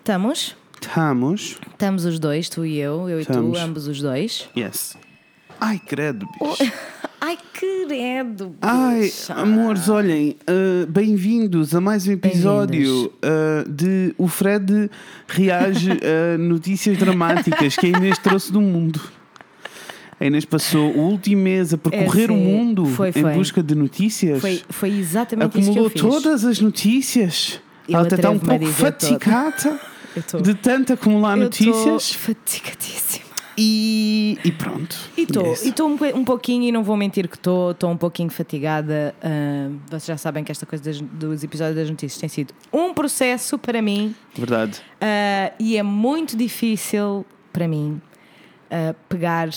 Estamos? Estamos. Estamos os dois, tu e eu, eu e tu, ambos os dois. Yes. Ai, credo, bicho. Ai, credo! Ai, bicha. amores, olhem, uh, bem-vindos a mais um episódio uh, de O Fred reage a notícias dramáticas que a Inês trouxe do mundo. A Inês passou o último mês a percorrer É, o mundo Foi, em foi. busca de notícias. Foi, foi exatamente isso que Acumulou eu fiz. todas as notícias. Eu Ela está um pouco fatigada de tanto acumular eu notícias. fatigadíssima. E, e pronto. E estou, um, um pouquinho, e não vou mentir que estou, estou um pouquinho fatigada. ah, vocês já sabem que esta coisa das- dos episódios das notícias tem sido um processo para mim Verdade. ah, e é muito difícil para mim ah, pegar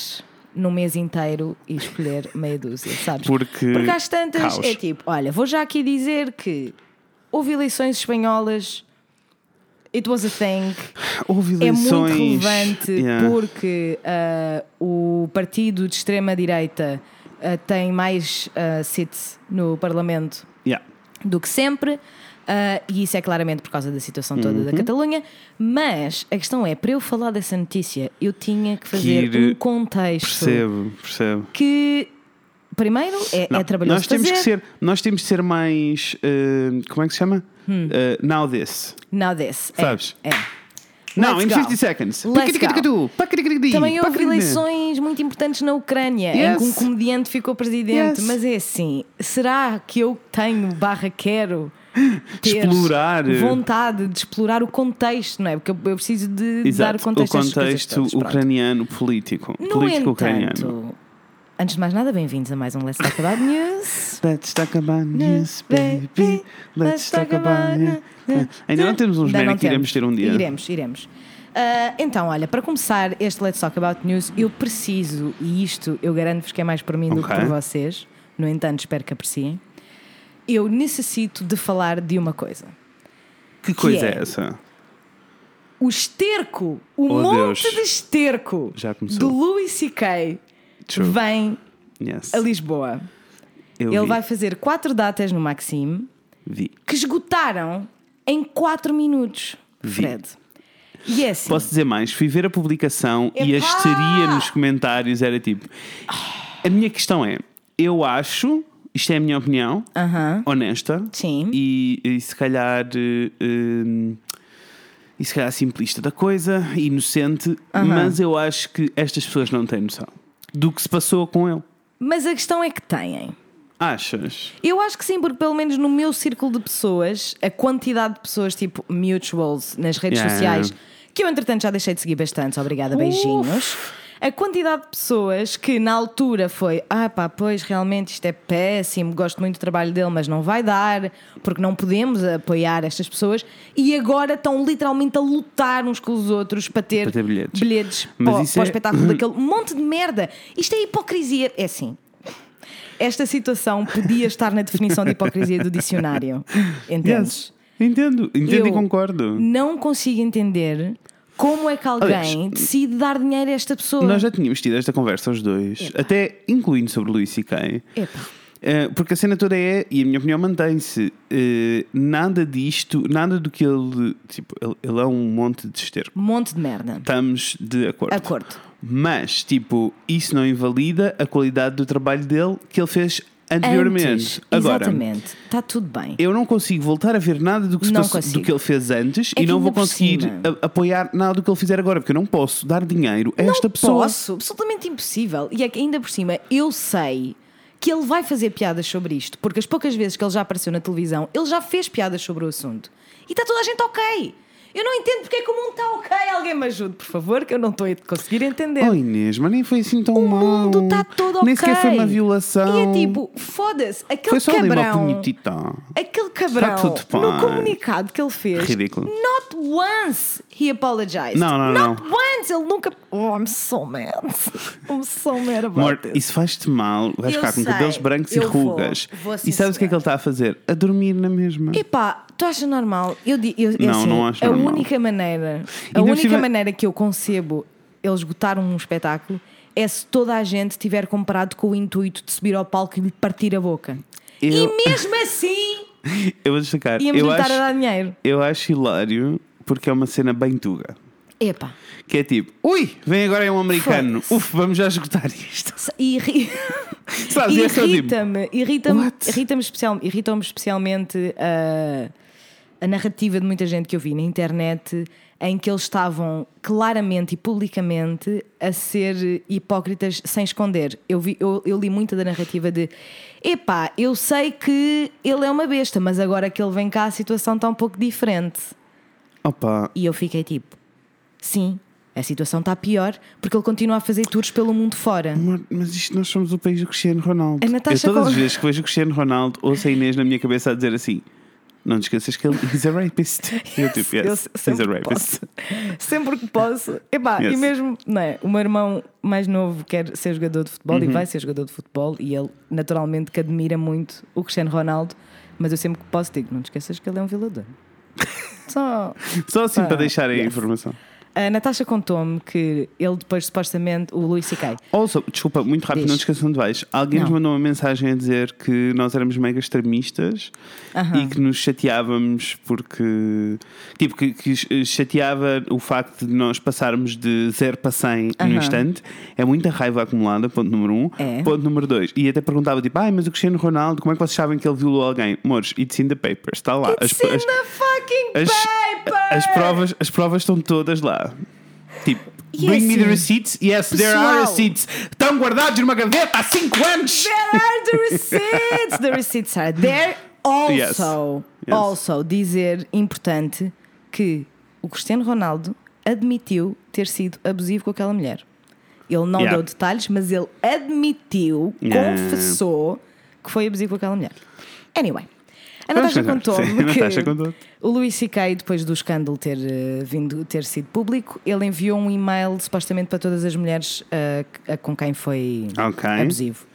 num mês inteiro e escolher meia dúzia, sabes? Porque, Porque às tantas caos. é tipo, olha, vou já aqui dizer que houve eleições espanholas, it was a thing. Houve É eleições. muito relevante Yeah. porque ah, o partido de extrema-direita ah, tem mais ah, seats no Parlamento Yeah. do que sempre. ah, e isso é claramente por causa da situação toda Uhum. da Catalunha. Mas a questão é, para eu falar dessa notícia, eu tinha que fazer Que um contexto Percebo, percebo. que, primeiro, é, Não, é trabalhoso nós temos fazer. que ser, nós temos que ser mais, eh, como é que se chama? Eh, now this. Now this. é, Sabes? É. Não, Let's in go. 50 seconds. Também houve eleições muito importantes na Ucrânia, em Yes. que um comediante ficou presidente. Yes. Mas é assim, será que eu tenho barra quero Explorar. vontade de explorar o contexto, não é? Porque eu eu preciso de dar Exato, o contexto, o contexto todas. Ucraniano político. No político ucraniano. Antes de mais nada, bem-vindos a mais um Let's Talk About News. Let's talk about news, baby. Let's talk about news. Ainda não temos um não genérico que iremos ter um dia. Iremos, iremos. Ah, então, olha, para começar este Let's Talk About News, eu preciso, e isto eu garanto-vos que é mais por mim do que por vocês, no entanto, espero que apreciem. Eu necessito de falar de uma coisa. Que coisa é? é essa? O esterco, o Oh, monte Deus. de esterco do Louis C.K. True. vem Yes. a Lisboa. Eu Ele vi. vai fazer quatro datas no Maxime vi. que esgotaram em quatro minutos, Vi. Fred. E é assim. Posso dizer mais? Fui ver a publicação e a histeria nos comentários era tipo. A minha questão é: eu acho, isto é a minha opinião, Aham. honesta, Sim. e, e se calhar. hum, e se calhar simplista da coisa, inocente, mas eu acho que estas pessoas não têm noção do que se passou com ele. Mas a questão é que têm. Achas? Eu acho que sim, porque pelo menos no meu círculo de pessoas, a quantidade de pessoas tipo mutuals nas redes Yeah. sociais, que eu entretanto já deixei de seguir bastante, obrigada, beijinhos. A quantidade de pessoas que na altura foi, ah pá, pois realmente isto é péssimo, gosto muito do trabalho dele, mas não vai dar, porque não podemos apoiar estas pessoas, e agora estão literalmente a lutar uns com os outros para ter, Para ter bilhetes. bilhetes Mas para, o- para o é- espetáculo daquele monte de merda. Isto é hipocrisia. É assim. Esta situação podia estar na definição de hipocrisia do dicionário. Entendes? Yes. Entendo, entendo Eu e concordo. Não consigo entender como é que alguém Aliás, decide dar dinheiro a esta pessoa. Nós já tínhamos tido esta conversa os dois, até incluindo sobre o Luís C.K. Eh, porque a cena toda é, e a minha opinião mantém-se, eh, nada disto, nada do que ele. Tipo, ele, é um monte de esterco. Um monte de merda. Estamos de acordo. Acordo. Mas, tipo, isso não invalida a qualidade do trabalho dele que ele fez anteriormente. Antes, Agora, exatamente. Está tudo bem. eu não consigo voltar a ver nada do que, se Não passou- do que ele fez antes É e não vou conseguir a- apoiar nada do que ele fizer agora, porque eu não posso dar dinheiro a esta pessoa. Posso, absolutamente impossível. E é que ainda por cima, eu sei que ele vai fazer piadas sobre isto, porque as poucas vezes que ele já apareceu na televisão, ele já fez piadas sobre o assunto. E está toda a gente ok. Eu não entendo porque é que o mundo está ok. Alguém me ajude, por favor, que eu não estou a conseguir entender. Oh Inês, mas nem foi assim tão o mau. mundo está todo ok. Nem sequer foi uma violação. E é tipo, foda-se, aquele Foi só uma cabrão. punhetita. Aquele cabrão, no comunicado que ele fez, Ridículo. not once he apologized. Não, não, not não. once. Ele nunca. Oh, I'm so mad. I'm so mad about Amor, this. isso faz-te mal. Vais Eu ficar com sei. cabelos brancos e Eu vou. rugas. Vou, sim, e sabes o que é que ele está a fazer? A dormir na mesma. Epá, tu achas normal? Eu, di- eu, é Não, assim, não acho a normal. única maneira, a Ainda por única cima- maneira que eu concebo ele esgotar um espetáculo é se toda a gente tiver comprado com o intuito de subir ao palco e lhe partir a boca. Eu- E mesmo assim Eu vou destacar. íamos Eu lhe estar acho, a dar dinheiro. eu acho hilário porque é uma cena bem tuga. Epá. Que é tipo, ui, vem agora é um americano. Uf, vamos já esgotar isto. Irri... Sabes, é tipo, Irrita-me, irrita-me, irrita-me especial, irritam-me especialmente a, a narrativa de muita gente que eu vi na internet em que eles estavam claramente e publicamente a ser hipócritas sem esconder. Eu, vi, eu, eu li muita da narrativa de epá, eu sei que ele é uma besta, mas agora que ele vem cá a situação está um pouco diferente. Opa, E eu fiquei tipo, sim, a situação está pior porque ele continua a fazer tours pelo mundo fora. amor, mas isto nós somos o país do Cristiano Ronaldo. A Natasha eu todas as vezes que vejo o Cristiano Ronaldo, ouço a Inês na minha cabeça a dizer assim. Não te esqueças que ele is a rapist. Eu tipo, Eu yes, he's a sempre rapist. posso. Sempre que posso. Epá, Yes. E mesmo, não é? O meu irmão mais novo quer ser jogador de futebol Uhum. e vai ser jogador de futebol e ele, naturalmente, que admira muito o Cristiano Ronaldo, mas eu sempre que posso digo: não te esqueças que ele é um violador. Só. Só assim Ah, para deixar a yes. informação. A Natasha contou-me que ele depois, supostamente, o Luís C.K. Also, desculpa, muito rápido, Diz. não te esqueçam de vais. Alguém nos mandou uma mensagem a dizer que nós éramos mega extremistas Aham. e que nos chateávamos porque. Tipo, que, que chateava o facto de nós passarmos de 0 para 100 no Aham. instante. É muita raiva acumulada, ponto número 1. Um. É. Ponto número 2. E até perguntava, tipo, ai, mas o Cristiano Ronaldo, como é que vocês sabem que ele violou alguém? Amores, it's in the papers, está lá. It's in the fucking as, paper! as provas, as provas estão todas lá. Tipo, E bring me the assim, receipts. Yes, there are pessoal- receipts. Estão guardados numa gaveta há 5 anos. There are the receipts. The receipts are there. Also, Yes. Yes. also dizer importante que o Cristiano Ronaldo admitiu ter sido abusivo com aquela mulher. Ele não Yeah. deu detalhes, mas ele admitiu, Yeah. confessou que foi abusivo com aquela mulher. Anyway, a Natasha contou-me que contou. o Luís C.K., depois do escândalo ter eh, vindo ter sido público, ele enviou um e-mail supostamente para todas as mulheres que- com quem foi Ok. abusivo.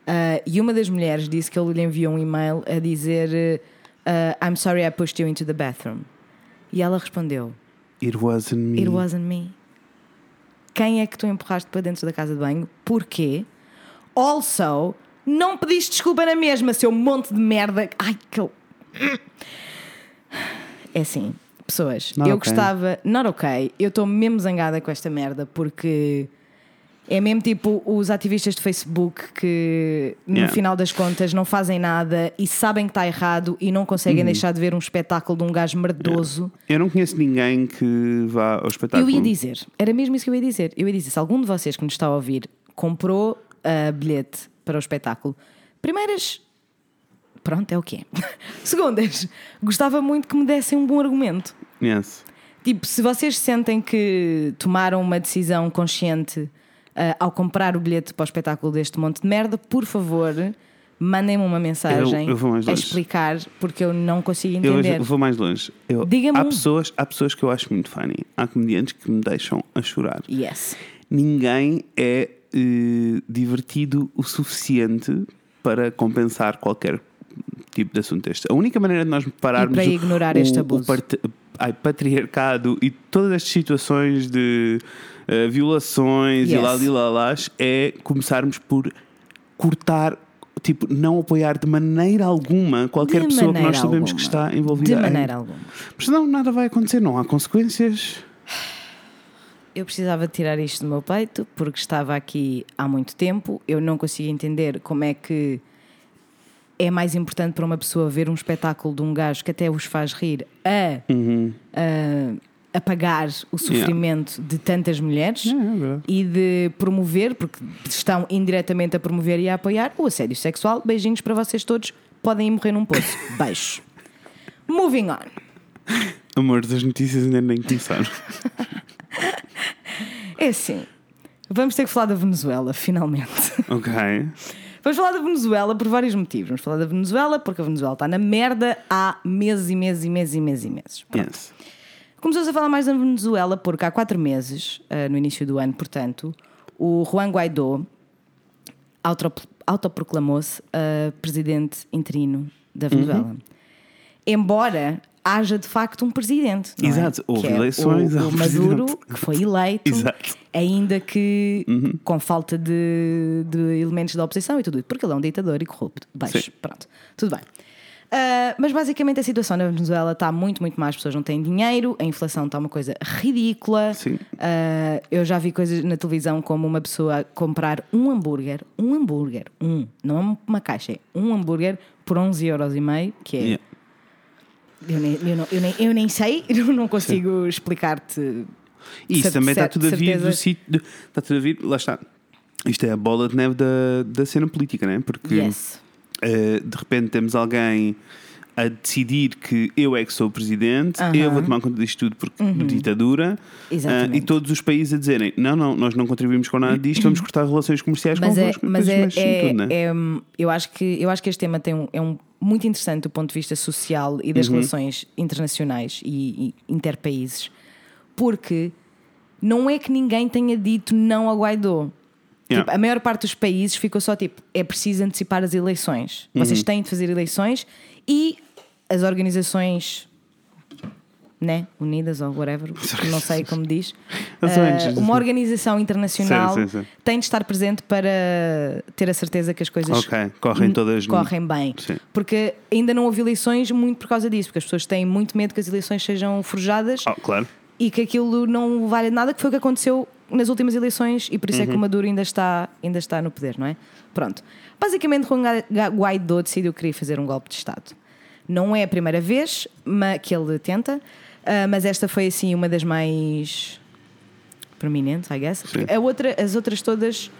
Uh, e uma das mulheres disse que ele lhe enviou um e-mail a dizer uh, I'm sorry I pushed you into the bathroom. E ela respondeu It wasn't me. It wasn't me. Quem é que tu empurraste para dentro da casa de banho? Porquê? Also, não pediste desculpa na mesma, seu monte de merda. Ai, que. É assim, pessoas, Not eu okay. gostava. Not ok. Eu estou mesmo zangada com esta merda porque. É mesmo tipo os ativistas de Facebook que no Yeah. final das contas não fazem nada e sabem que está errado e não Uhum. conseguem deixar de ver um espetáculo de um gajo merdoso. Eu não conheço ninguém que vá ao espetáculo. Eu ia dizer, era mesmo isso que eu ia dizer. Eu ia dizer, se algum de vocês que nos está a ouvir comprou a bilhete para o espetáculo, primeiras, pronto, é o que é. Segundas, gostava muito que me dessem um bom argumento. Yes. Tipo, se vocês sentem que tomaram uma decisão consciente ah, ao comprar o bilhete para o espetáculo deste monte de merda, por favor, mandem-me uma mensagem Eu- eu a explicar, porque eu não consigo Eu entender. vou mais longe. Eu, Diga-me há, pessoas, há pessoas que eu acho muito funny. Há comediantes que me deixam a chorar. Yes. Ninguém é eh, divertido o suficiente para compensar qualquer tipo de assunto deste. A única maneira de nós pararmos para o- ignorar o, este o abuso. parte- ai, patriarcado e todas estas situações de eh, violações e Yes. lá e lá lás é começarmos por cortar tipo, não apoiar de maneira alguma qualquer De pessoa que nós sabemos alguma. que está envolvida De em- maneira alguma. Mas não, nada vai acontecer, não há consequências. Eu precisava tirar isto do meu peito porque estava aqui há muito tempo. Eu não conseguia entender como é que é mais importante para uma pessoa ver um espetáculo de um gajo que até os faz rir a, a apagar o sofrimento de tantas mulheres É, é e de promover, porque estão indiretamente a promover e a apoiar o assédio sexual. Beijinhos para vocês todos. Podem ir morrer num poço. Beijo. Moving on. Amor, as notícias ainda nem começaram. É assim. Vamos ter que falar da Venezuela, finalmente. ok. Vamos falar da Venezuela por vários motivos. Vamos falar da Venezuela porque a Venezuela está na merda há meses e meses e meses e meses e meses. Pronto. Yes. Começamos a falar mais da Venezuela porque há quatro meses, ah, no início do ano, portanto, o Juan Guaidó autopro- autoproclamou-se ah, presidente interino da Venezuela. Embora haja de facto um presidente. é? Exato, houve Que é eleições, O, há o um Maduro, presidente. que foi eleito, Exato. ainda que com falta de, de elementos da oposição e tudo isso, porque ele é um ditador e corrupto. Beijo, Sim. pronto, tudo bem. Uh, mas basicamente a situação na Venezuela está muito, muito mais. As pessoas não têm dinheiro, a inflação está uma coisa ridícula. Sim. Uh, eu já vi coisas na televisão como uma pessoa comprar um hambúrguer, um hambúrguer, um, não é uma caixa, é um hambúrguer por 11 euros e meio, que é. Yeah. Eu, nem, eu, não, eu, nem, eu nem sei, eu não consigo explicar-te. Isso também está tudo a vir do sítio. Está tudo a vir, lá está. Isto é a bola de neve da, da cena política, não é? Porque Yes. eh, de repente temos alguém a decidir que eu é que sou o presidente, Aham. eu vou tomar conta disto tudo porque ditadura, Exatamente. ah, e todos os países a dizerem: não, não, nós não contribuímos com nada disto, vamos cortar relações comerciais Mas é, convosco. mas é, mexe em é- tudo, não é? é, eu, acho que, eu acho que este tema tem um, é um, muito interessante do ponto de vista social e Uhum. das relações internacionais e, e interpaíses, porque não é que ninguém tenha dito não a Guaidó. Yeah. Tipo, a maior parte dos países ficou só tipo: é preciso antecipar as eleições. Uhum. Vocês têm de fazer eleições e as organizações. Né? Unidas ou whatever, não sei como diz. ONGs, uma sim. organização internacional Sim, sim, sim. tem de estar presente para ter a certeza que as coisas Ok, correm todas correm bem. Porque ainda não houve eleições muito por causa disso, porque as pessoas têm muito medo que as eleições sejam forjadas Ah, claro. e que aquilo não vale nada, que foi o que aconteceu nas últimas eleições e por isso é que o Maduro ainda está, ainda está no poder, não é? Pronto. Basicamente, Juan Guaidó decidiu que queria fazer um golpe de Estado. Não é a primeira vez que ele tenta, ah, mas esta foi assim uma das mais prominentes, I guess. A outra, as outras todas.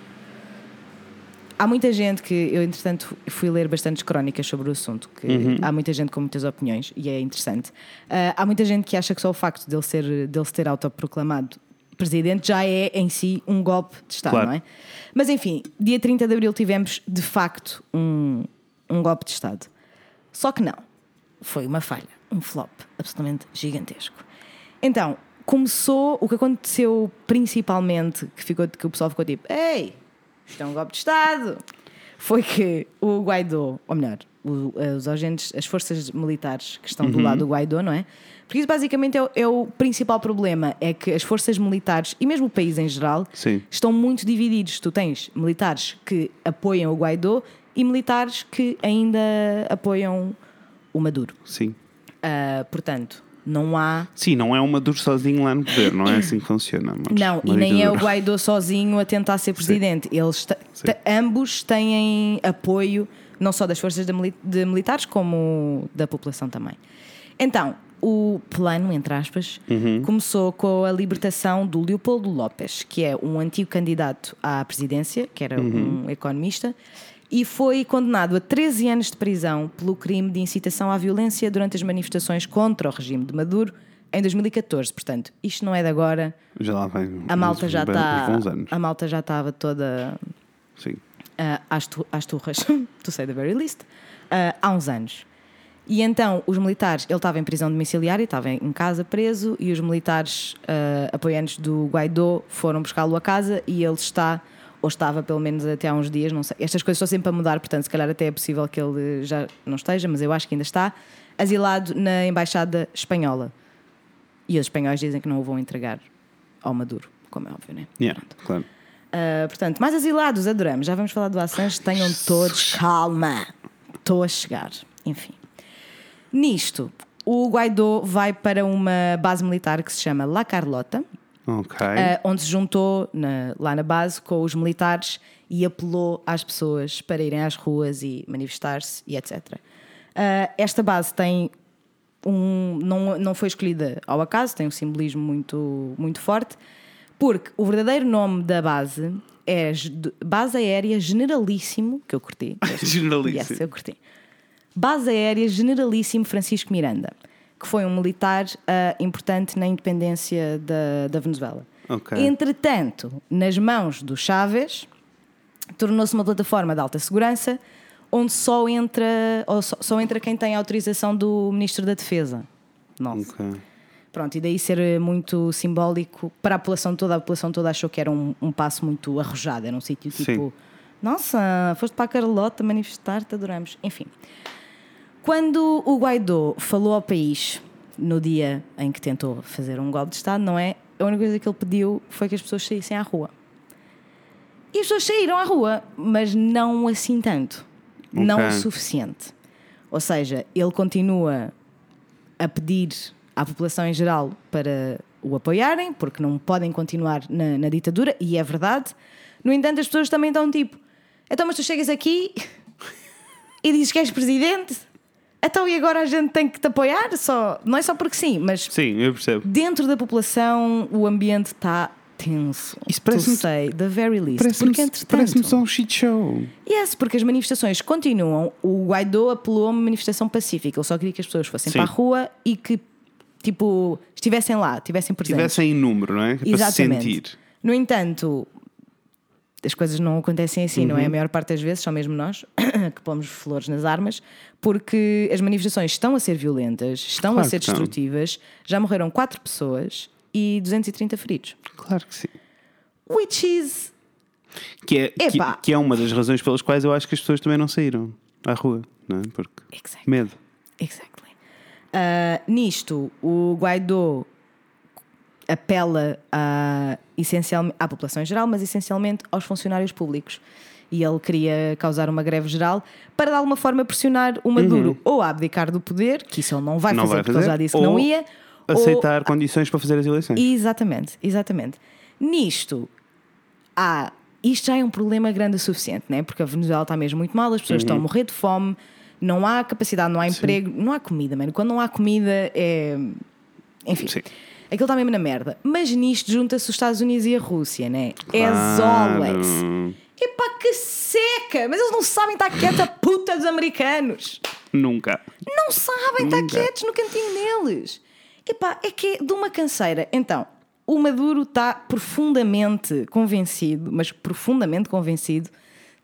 Há muita gente que eu, entretanto, fui ler bastantes crónicas sobre o assunto, que há muita gente com muitas opiniões e é interessante. Ah, há muita gente que acha que só o facto dele, ser, dele se ter autoproclamado presidente já é em si um golpe de Estado, Claro. não é? Mas enfim, dia 30 de abril tivemos de facto um, um golpe de Estado. Só que não. Foi uma falha, um flop absolutamente gigantesco. Então, começou o que aconteceu principalmente, que, ficou, que o pessoal ficou tipo: Ei, isto é um golpe de Estado. Foi que o Guaidó, ou melhor, o- os agentes, as forças militares que estão do lado do Guaidó, não é? Porque isso basicamente é, o- é o principal problema: é que as forças militares e mesmo o país em geral Sim. estão muito divididos. Tu tens militares que apoiam o Guaidó e militares que ainda apoiam o Maduro. Sim. Ah, portanto, não há. Sim, não é um Maduro sozinho lá no poder, não é assim que funciona. Não, e nem é o. Guaidó sozinho a tentar ser presidente. Eles te- Sim. te- ambos têm apoio, não só das forças de, mili- de militares, como da população também. Então, o plano, entre aspas, Uhum. começou com a libertação do Leopoldo López, que é um antigo candidato à presidência, que era Uhum. um economista, e foi condenado a 13 anos de prisão pelo crime de incitação à violência durante as manifestações contra o regime de Maduro em 2014. Portanto, isto não é de agora. Já lá vem. A malta já está. A malta já estava toda Sim. ah, às, tu- às turras, to say the very least, ah, há uns anos. E então os militares, ele estava em prisão domiciliária, estava em casa preso, e os militares ah, apoiantes do Guaidó foram buscá-lo a casa e ele está, ou estava pelo menos até há uns dias, não sei. Estas coisas estão sempre a mudar, portanto, se calhar até é possível que ele já não esteja, mas eu acho que ainda está, asilado na embaixada espanhola. E os espanhóis dizem que não o vão entregar ao Maduro, como é óbvio, né? Yeah, claro. Uh, portanto, mais asilados, adoramos. Já vamos falar do Assange. Tenham todos calma. Estou a chegar. Enfim. Nisto, o Guaidó vai para uma base militar que se chama La Carlota, Ok. uh, onde se juntou na- lá na base com os militares e apelou às pessoas para irem às ruas e manifestar-se e etc. Uh, esta base tem um, não, não foi escolhida ao acaso, tem um simbolismo muito, muito forte, porque o verdadeiro nome da base é Base Aérea Generalíssimo, que eu curti. Generalíssimo. Yes, eu curti. Base Aérea Generalíssimo Francisco Miranda, que foi um militar ah, importante na independência da, da Venezuela. Ok. Entretanto, nas mãos do Chávez, tornou-se uma plataforma de alta segurança onde só entra, só, só entra quem tem autorização do Ministro da Defesa. Nossa. Ok. Pronto, e daí ser muito simbólico para a população toda. A população toda achou que era um, um passo muito arrojado, era um sítio Sim. tipo: Nossa, foste para a Carlota manifestar-te, adoramos. Enfim, quando o Guaidó falou ao país no dia em que tentou fazer um golpe de Estado, não é? A única coisa que ele pediu foi que as pessoas saíssem à rua. E as pessoas saíram à rua, mas não assim tanto. Não o suficiente. Ou seja, ele continua a pedir à população em geral para o apoiarem, porque não podem continuar na, na ditadura, e é verdade. No entanto, as pessoas também estão tipo: então, mas tu chegas aqui e dizes que és presidente? Então, e agora a gente tem que te apoiar? Só, não é só porque sim, mas Sim, eu percebo. dentro da população o ambiente está tenso. Isso parece-me- say, the very least. Parece-me porque entretanto. parece só um shit show. Yes, porque as manifestações continuam. O Guaidó apelou a uma manifestação pacífica. Ele só queria que as pessoas fossem Sim. para a rua e que, tipo, estivessem lá, estivessem presentes. Tivessem em número, não é? Para se Exatamente. sentir. No entanto, as coisas não acontecem assim, não é? Uhum. A maior parte das vezes só mesmo nós que pomos flores nas armas, porque as manifestações estão a ser violentas, estão Claro a ser estão. destrutivas. Já morreram quatro pessoas e 230 feridos. Claro que sim. Which is. Que é, que, que é uma das razões pelas quais eu acho que as pessoas também não saíram à rua, não é? Porque Exactly. medo. Exactly. Ah, nisto, o Guaidó apela a, essencialmente, à população em geral, mas essencialmente aos funcionários públicos. E ele queria causar uma greve geral para de alguma forma pressionar o Maduro ou a abdicar do poder, que isso ele não vai Uhum. Não fazer vai porque ele já fazer, disse que não ou ia. ou- Aceitar condições para fazer as eleições. Exatamente, exatamente. Nisto, há. Isto já é um problema grande o suficiente, né? porque a Venezuela está mesmo muito mal, as pessoas estão a morrer de fome, não há capacidade, não há emprego, não há comida, mano. Quando não há comida é. Enfim. Sim. Aquilo está mesmo na merda. Mas nisto junta-se os Estados Unidos e a Rússia, né? As Claro. always. Epá, que seca! Mas eles não sabem estar quieta, puta dos americanos! Nunca. Não sabem estar Nunca. quietos no cantinho deles. Epá, é que é de uma canseira. Então, o Maduro está profundamente convencido, mas profundamente convencido,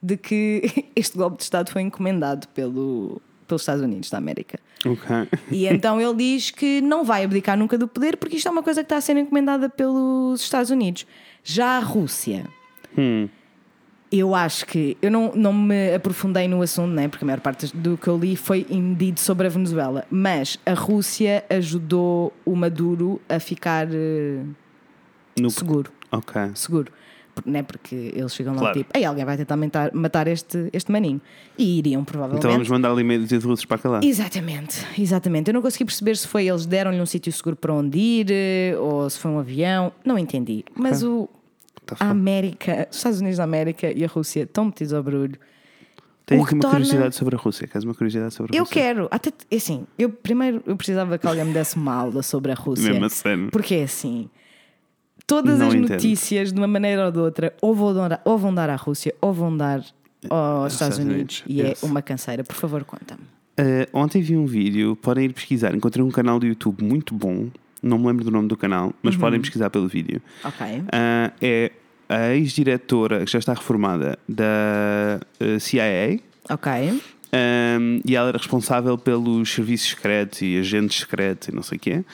de que este golpe de Estado foi encomendado pelo, pelos Estados Unidos da América. Ok. E então ele diz que não vai abdicar nunca do poder porque isto é uma coisa que está a ser encomendada pelos Estados Unidos. Já a Rússia. Hum. Eu acho que. Eu não, não me aprofundei no assunto, né? porque a maior parte do que eu li foi indeed sobre a Venezuela. Mas a Rússia ajudou o Maduro a ficar eh, No... seguro. Ok. Seguro. Né? Porque eles chegam lá Claro. tipo, Ei, alguém vai tentar matar, matar este, este maninho. E iriam provavelmente. Então vamos mandar ali meio de russos para cá lá. Exatamente, exatamente. Eu não consegui perceber se foi eles deram-lhe um sítio seguro para onde ir eh, ou se foi um avião. Não entendi. Mas o, Tá a. América, os Estados Unidos da América e a Rússia estão metidos ao barulho. Tenho aqui uma torna- curiosidade sobre a Rússia. Queres uma curiosidade sobre a Eu Rússia? quero, até assim, eu primeiro eu precisava que alguém me desse uma aula sobre a Rússia. Mesmo a sério. Porque é assim, todas Não as entendo. notícias, de uma maneira ou de outra, ou vão dar, ou vão dar à Rússia ou vão dar aos Estados Estados Unidos. Unidos, E é yes. uma canseira. Por favor, conta-me. Uh, ontem vi um vídeo, podem ir pesquisar. Encontrei um canal do YouTube muito bom. Não me lembro do nome do canal, mas Uhum. podem pesquisar pelo vídeo. Ok. Uh, é a ex-diretora, que já está reformada, da uh, CIA. Ok. Um, e ela era responsável pelos serviços secretos e agentes secretos e não sei o quê.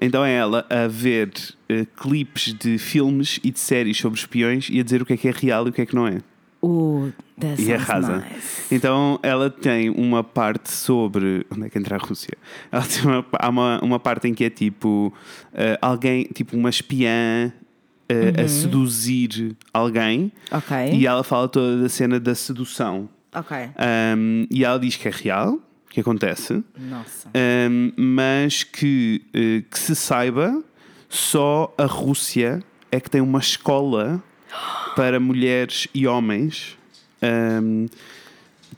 Então é ela a ver uh, clipes de filmes e de séries sobre espiões e a dizer o que é que é real e o que é que não é. Uh, E arrasa. nice. Então ela tem uma parte sobre. Onde é que entra a Rússia? Ela tem uma, há uma, uma parte em que é tipo eh, alguém, tipo uma espiã eh, Uhum. a seduzir alguém Ok. e ela fala toda da cena da sedução. Ok. Um, e ela diz que é real, que acontece, Nossa. um, mas que, eh, que se saiba, só a Rússia é que tem uma escola para mulheres e homens, um,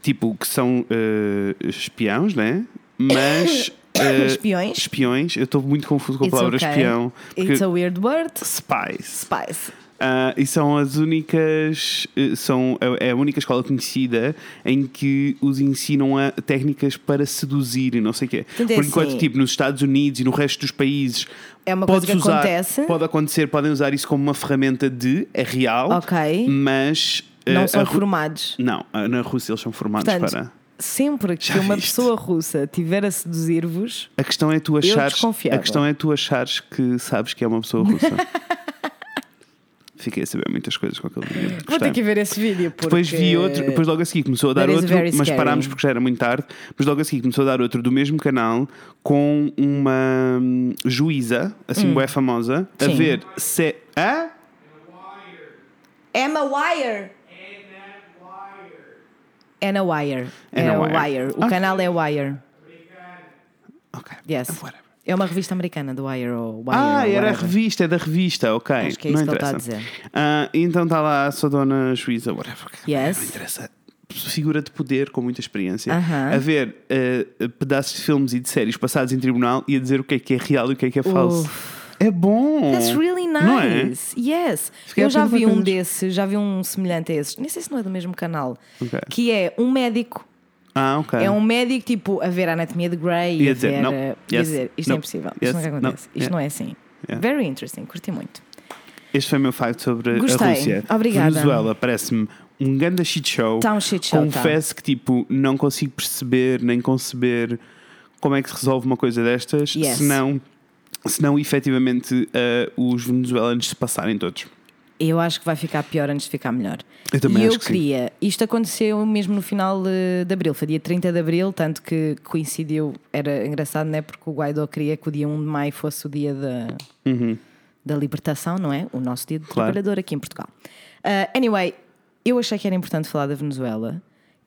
tipo, que são eh, espiões, né? Mas. eh, Espiões? Espiões, eu estou muito confuso com a It's palavra okay. espião. It's a weird word. Spies. Spice. Ah, e são as únicas. eh, São, é a única escola conhecida em que os ensinam a técnicas para seduzir e não sei o quê. É Porque enquanto, assim- tipo, nos Estados Unidos e no resto dos países. É uma coisa que usar- acontece. Pode acontecer, podem usar isso como uma ferramenta de. É real. Ok. Mas. eh, Não a são Ru- formados. Não, na Rússia eles são formados Portanto, para. sempre que Já uma viste? pessoa russa tiver a seduzir-vos, A questão é tu achares. A questão é tu achares que sabes que é uma pessoa russa. Fiquei a saber muitas coisas com aquele vídeo. vou ter que ver esse vídeo. Porque... Depois vi outro, depois logo a seguir começou a dar That outro, very mas parámos porque já era muito tarde. Mas logo a seguir começou a dar outro do mesmo canal com uma hum, juíza, assim, bué famosa, a Sim. ver se. Hã? Emma Wire. É na Wire. É É, Wire. Wire. O Ok. canal é Wire. Ok. Yes. Whatever. É uma revista americana do Wire ou Wire. Ah, era a revista, é da revista, ok. Acho que é não isso que ele está a interessa. dizer. Ah, então está lá a sua dona juíza, whatever. Yes. Não interessa. Figura de poder com muita experiência Aham. a ver ah, pedaços de filmes e de séries passados em tribunal e a dizer o que é que é real e o que é que é falso. É bom. That's really Não é? nice. Yes. Fiquei Eu já vi um desses, já vi um semelhante a esses. Nem sei se não é do mesmo canal. Ok. Que é um médico. Ah, ok. É um médico tipo a ver a anatomia de Grey e a dizer, ver. não. eh, Yes. dizer, isto é impossível. Yes. Isto não acontece. Isto Yeah. não é assim. Yeah. Very interesting, curti muito. Este foi o meu facto sobre Gostei. a Rússia. Obrigada. Venezuela parece-me um grande shit show. Tá um shit show, tá. Confesso que tipo, não consigo perceber nem conceber como é que se resolve uma coisa destas, Yes. se não, se não efetivamente eh, os venezuelanos se passarem todos. Eu acho que vai ficar pior antes de ficar melhor. Eu também e acho eu que sim. queria. Isto aconteceu mesmo no final de, de abril, foi dia 30 de abril, tanto que coincidiu. Era engraçado, não é? Porque o Guaidó queria que o dia 1 de maio fosse o dia da, da libertação, não é? O nosso dia de Uhum. Claro. trabalhador aqui em Portugal. Ah, anyway, eu achei que era importante falar da Venezuela,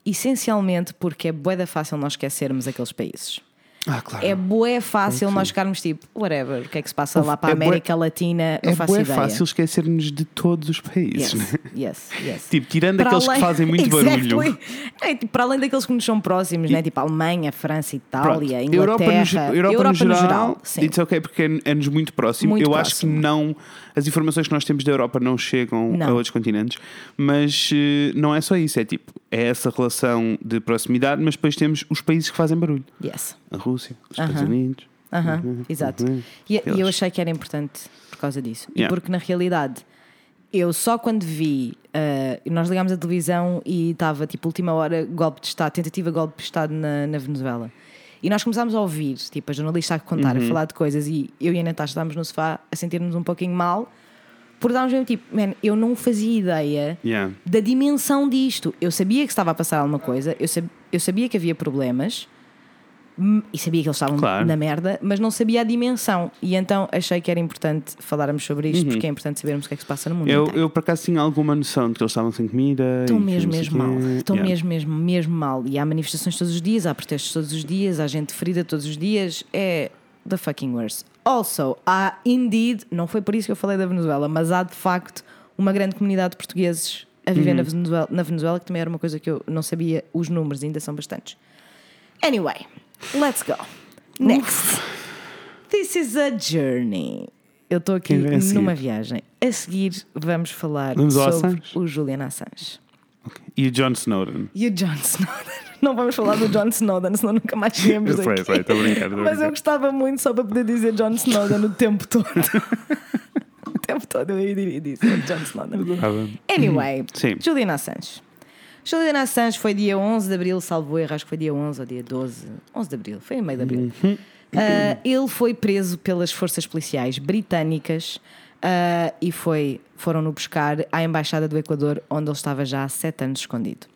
essencialmente porque é boeda fácil nós esquecermos aqueles países. Ah, claro. É bué fácil nós ficarmos tipo, whatever, o que é que se passa lá para a É bué- América Latina, não é faço bué ideia. fácil esquecer-nos de todos os países, Yes, né? yes, yes. Tipo, tirando Para aqueles além- que fazem muito Exactly. barulho. É, tipo, para além daqueles que nos são próximos, né? tipo Alemanha, França, Pronto. Itália, Europa, no, Inglaterra, ge- Europa, no geral, sim. it's ok porque é- é-nos muito próximo. Muito Eu acho que próximo. não. As informações que nós temos da Europa não chegam Não. a outros continentes, mas eh, não é só isso. É tipo, é essa relação de proximidade, mas depois temos os países que fazem barulho: Yes. a Rússia, os Aham. Estados Unidos. Aham, Uhum, exato. uhum. E, e eu achei que era importante por causa disso. E Yeah. porque na realidade, eu só quando vi, ah, nós ligámos a televisão e estava tipo última hora, golpe de Estado, tentativa de golpe de Estado na, na Venezuela. E nós começámos a ouvir, tipo, a jornalista a contar, Uhum. a falar de coisas, e eu e a Natasha estávamos no sofá a sentir-nos um pouquinho mal, por darmos mesmo tipo, man, eu não fazia ideia Yeah. da dimensão disto. Eu sabia que estava a passar alguma coisa, eu, sab- eu sabia que havia problemas hum, e sabia que eles estavam Claro. na merda, mas não sabia a dimensão. E então achei que era importante falarmos sobre isto, porque é importante sabermos o que é que se passa no mundo. Uhum. Eu, inteiro. eu por acaso tinha alguma noção de que eles estavam sem comida. E que mesmo, mesmo mal. Estou Yeah. mesmo, mesmo, mesmo mal. E há manifestações todos os dias, há protestos todos os dias, há gente ferida todos os dias. É the fucking worst. Also, há indeed, não foi por isso que eu falei da Venezuela, mas há de facto uma grande comunidade de portugueses a viver Uhum. na, Venezuela, na Venezuela, que também era uma coisa que eu não sabia. Os números ainda são bastantes. Anyway, let's go. Next. This is a journey. Eu estou aqui numa viagem. A seguir vamos falar Vamos sobre o Julian Assange. Ok. E o John Snowden. E o John Snowden. Não vamos falar do John Snowden, senão nunca mais chegamos sei, daqui. sei, estou a brincar, Mas eu gostava muito só para poder dizer John Snowden o tempo todo. o tempo todo eu iria dizer John Snowden. Anyway, Sim. Julian Assange. Julian Assange foi dia 11 de abril, salvo erro, acho que foi dia 11 ou dia 12. 11 de abril, foi em meio de abril. Ah, ele foi preso pelas forças policiais britânicas ah, e foi, foram-no buscar à Embaixada do Equador, onde ele estava já há sete anos escondido.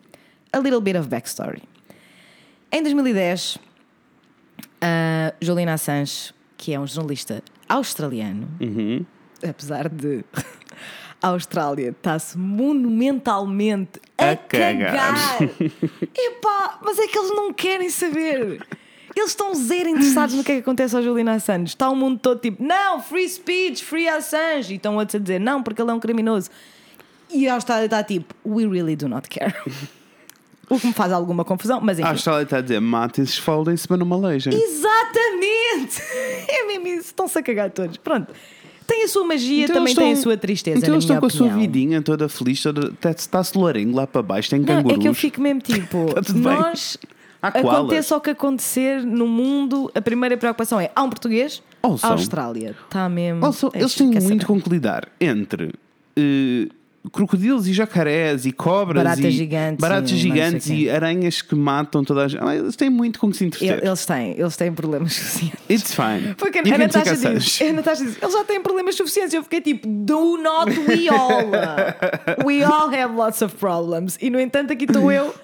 A little bit of backstory. Em 2010, ah, Julian Assange, que é um jornalista australiano, Uhum. apesar de a Austrália está-se monumentalmente a, A cagar. cagar. Epá, mas é que eles não querem saber. Eles estão zero interessados no que é que acontece ao Julian Assange. Está o mundo todo tipo, não, free speech, free Assange. E estão outros a dizer, não, porque ele é um criminoso. E a Austrália está tipo, we really do not care. o que me faz alguma confusão, mas enfim. A Austrália está a dizer: matem-se, esfoldem-se, mas não malejem. Exatamente! É mesmo isso, estão-se a cagar todos. Pronto. Tem a sua magia, Então também eles tem a estão- sua tristeza. Então eles estão com a sua opinião. vidinha toda feliz, toda, está-se larengo lá para baixo, tem Não, cangurus. é que eu fico mesmo tipo, Tá bem. nós aconteça o que acontecer no mundo, a primeira preocupação é há um português, Ouçam. a Austrália. Está mesmo. Also, é, eles têm muito saber. com que lidar entre eh, crocodilos e jacarés e cobras Baratas e gigantes baratas e gigantes e aranhas que matam toda a gente. Ah, Eles têm muito com que se entreter. Eles têm, eles têm problemas suficientes. It's fine. Porque a take Natasha, diz, a Natasha diz, eles já têm problemas suficientes. Eu fiquei tipo, do not we all. We all have lots of problems. E no entanto, aqui estou eu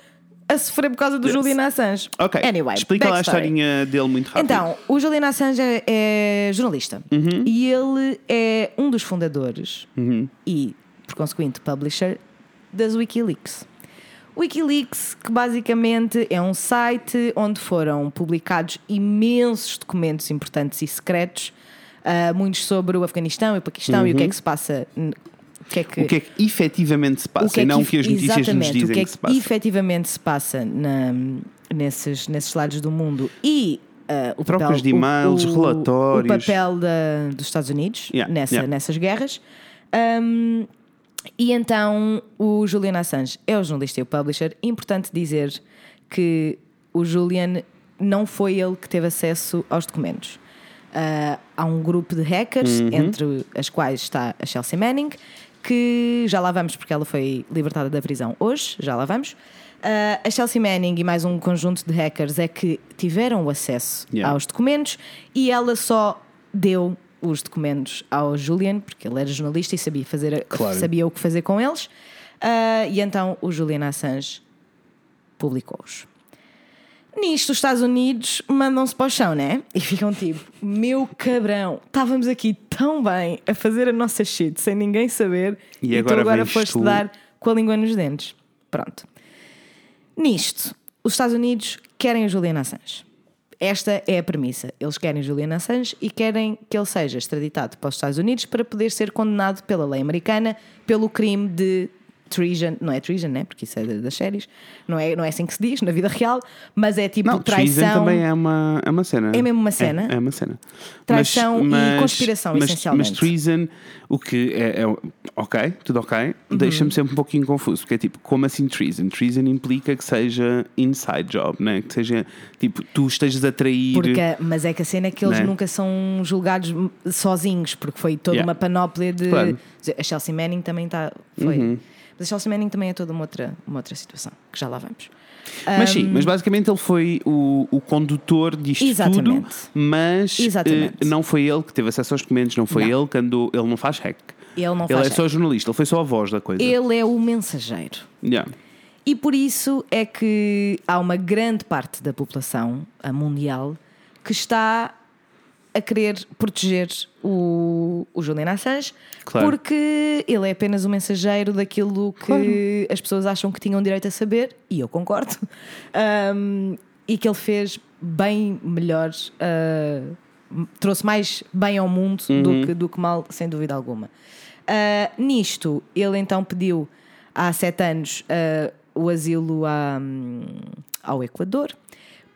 a sofrer por causa do Julian Assange. Ok, Anyway, explica lá a backstory. historinha dele muito rápido. Então, o Julian Assange é, é jornalista Uhum. e ele é um dos fundadores e, por consequente, publisher das Wikileaks. Wikileaks, que basicamente é um site onde foram publicados imensos documentos importantes e secretos, uh, muitos sobre o Afeganistão e o Paquistão uhum. e o que é que se passa. O que, é que, o que é que efetivamente se passa que é que, e não o que as notícias nos dizem o que, é que, se passa. efetivamente se passa na, nesses, nesses lados do mundo e Uh, o Trocas papel, de e-mails, o, relatórios. O papel da, dos Estados Unidos yeah, nessa, yeah. nessas guerras. Um, e então o Julian Assange é o jornalista e o publisher. Importante dizer que o Julian não foi ele que teve acesso aos documentos. Uh, há um grupo de hackers, uhum. entre as quais está a Chelsea Manning, que já lá vamos porque ela foi libertada da prisão hoje, já lá vamos. Uh, a Chelsea Manning e mais um conjunto de hackers é que tiveram o acesso yeah. aos documentos e ela só deu os documentos ao Julian, porque ele era jornalista e sabia, fazer, claro. sabia o que fazer com eles. Uh, e então o Julian Assange publicou-os. Nisto, os Estados Unidos mandam-se para o chão, né? E ficam tipo: Meu cabrão, estávamos aqui tão bem a fazer a nossa shit sem ninguém saber e, e agora tu agora foste tu... dar com a língua nos dentes. Pronto. Nisto, os Estados Unidos querem o Julian Assange. Esta é a premissa. Eles querem Julian Assange e querem que ele seja extraditado para os Estados Unidos para poder ser condenado pela lei americana pelo crime de treason, não é treason, né? Porque isso é das séries, não é, não é assim que se diz na vida real, mas é tipo não, traição. Treason também é uma, é uma cena. É mesmo uma cena? É, é uma cena. Traição mas, e conspiração, mas, essencialmente. Mas treason, o que é, é ok, tudo ok, uhum. deixa-me sempre um pouquinho confuso, porque é tipo, como assim treason? Treason implica que seja inside job, né? Que seja tipo, tu estejas a trair. Porque, mas é que a cena é que eles né? nunca são julgados sozinhos, porque foi toda yeah. uma panóplia de. Claro. A Chelsea Manning também está. Foi. Uhum mas a Chelsea Manning também é toda uma outra, uma outra situação, que já lá vamos. Mas um, sim, mas basicamente ele foi o, o condutor disto exatamente. tudo, mas uh, não foi ele que teve acesso aos documentos, não foi não. ele que andou, ele não faz hack. Ele não ele faz é hack. só jornalista, ele foi só a voz da coisa. Ele é o mensageiro. Yeah. E por isso é que há uma grande parte da população a mundial que está a querer proteger o, o Julian Assange claro. porque ele é apenas o mensageiro daquilo que claro. as pessoas acham que tinham direito a saber, e eu concordo, um, e que ele fez bem melhor, uh, trouxe mais bem ao mundo uhum. do, que, do que mal, sem dúvida alguma. Uh, nisto, ele então pediu há sete anos uh, o asilo a, um, ao Equador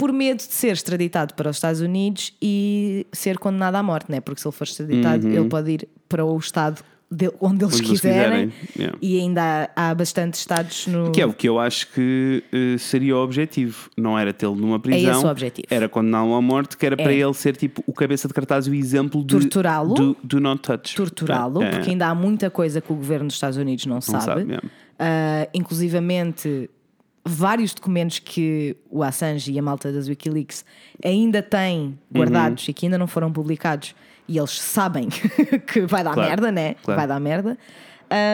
por medo de ser extraditado para os Estados Unidos e ser condenado à morte, né? porque se ele for extraditado, uhum. ele pode ir para o Estado de, onde eles onde quiserem, quiserem. Yeah. e ainda há, há bastantes estados no. Que é o que eu acho que uh, seria o objetivo, não era tê-lo numa prisão, é esse o objetivo. era condená-lo à morte, que era é. para ele ser tipo o cabeça de cartaz, o exemplo de torturá-lo, do, do not touch, torturá-lo, é. porque ainda há muita coisa que o governo dos Estados Unidos não, não sabe, sabe yeah. uh, inclusivamente vários documentos que o Assange e a malta das Wikileaks ainda têm guardados uhum. e que ainda não foram publicados e eles sabem que vai dar claro, merda, né? Claro. Vai dar merda.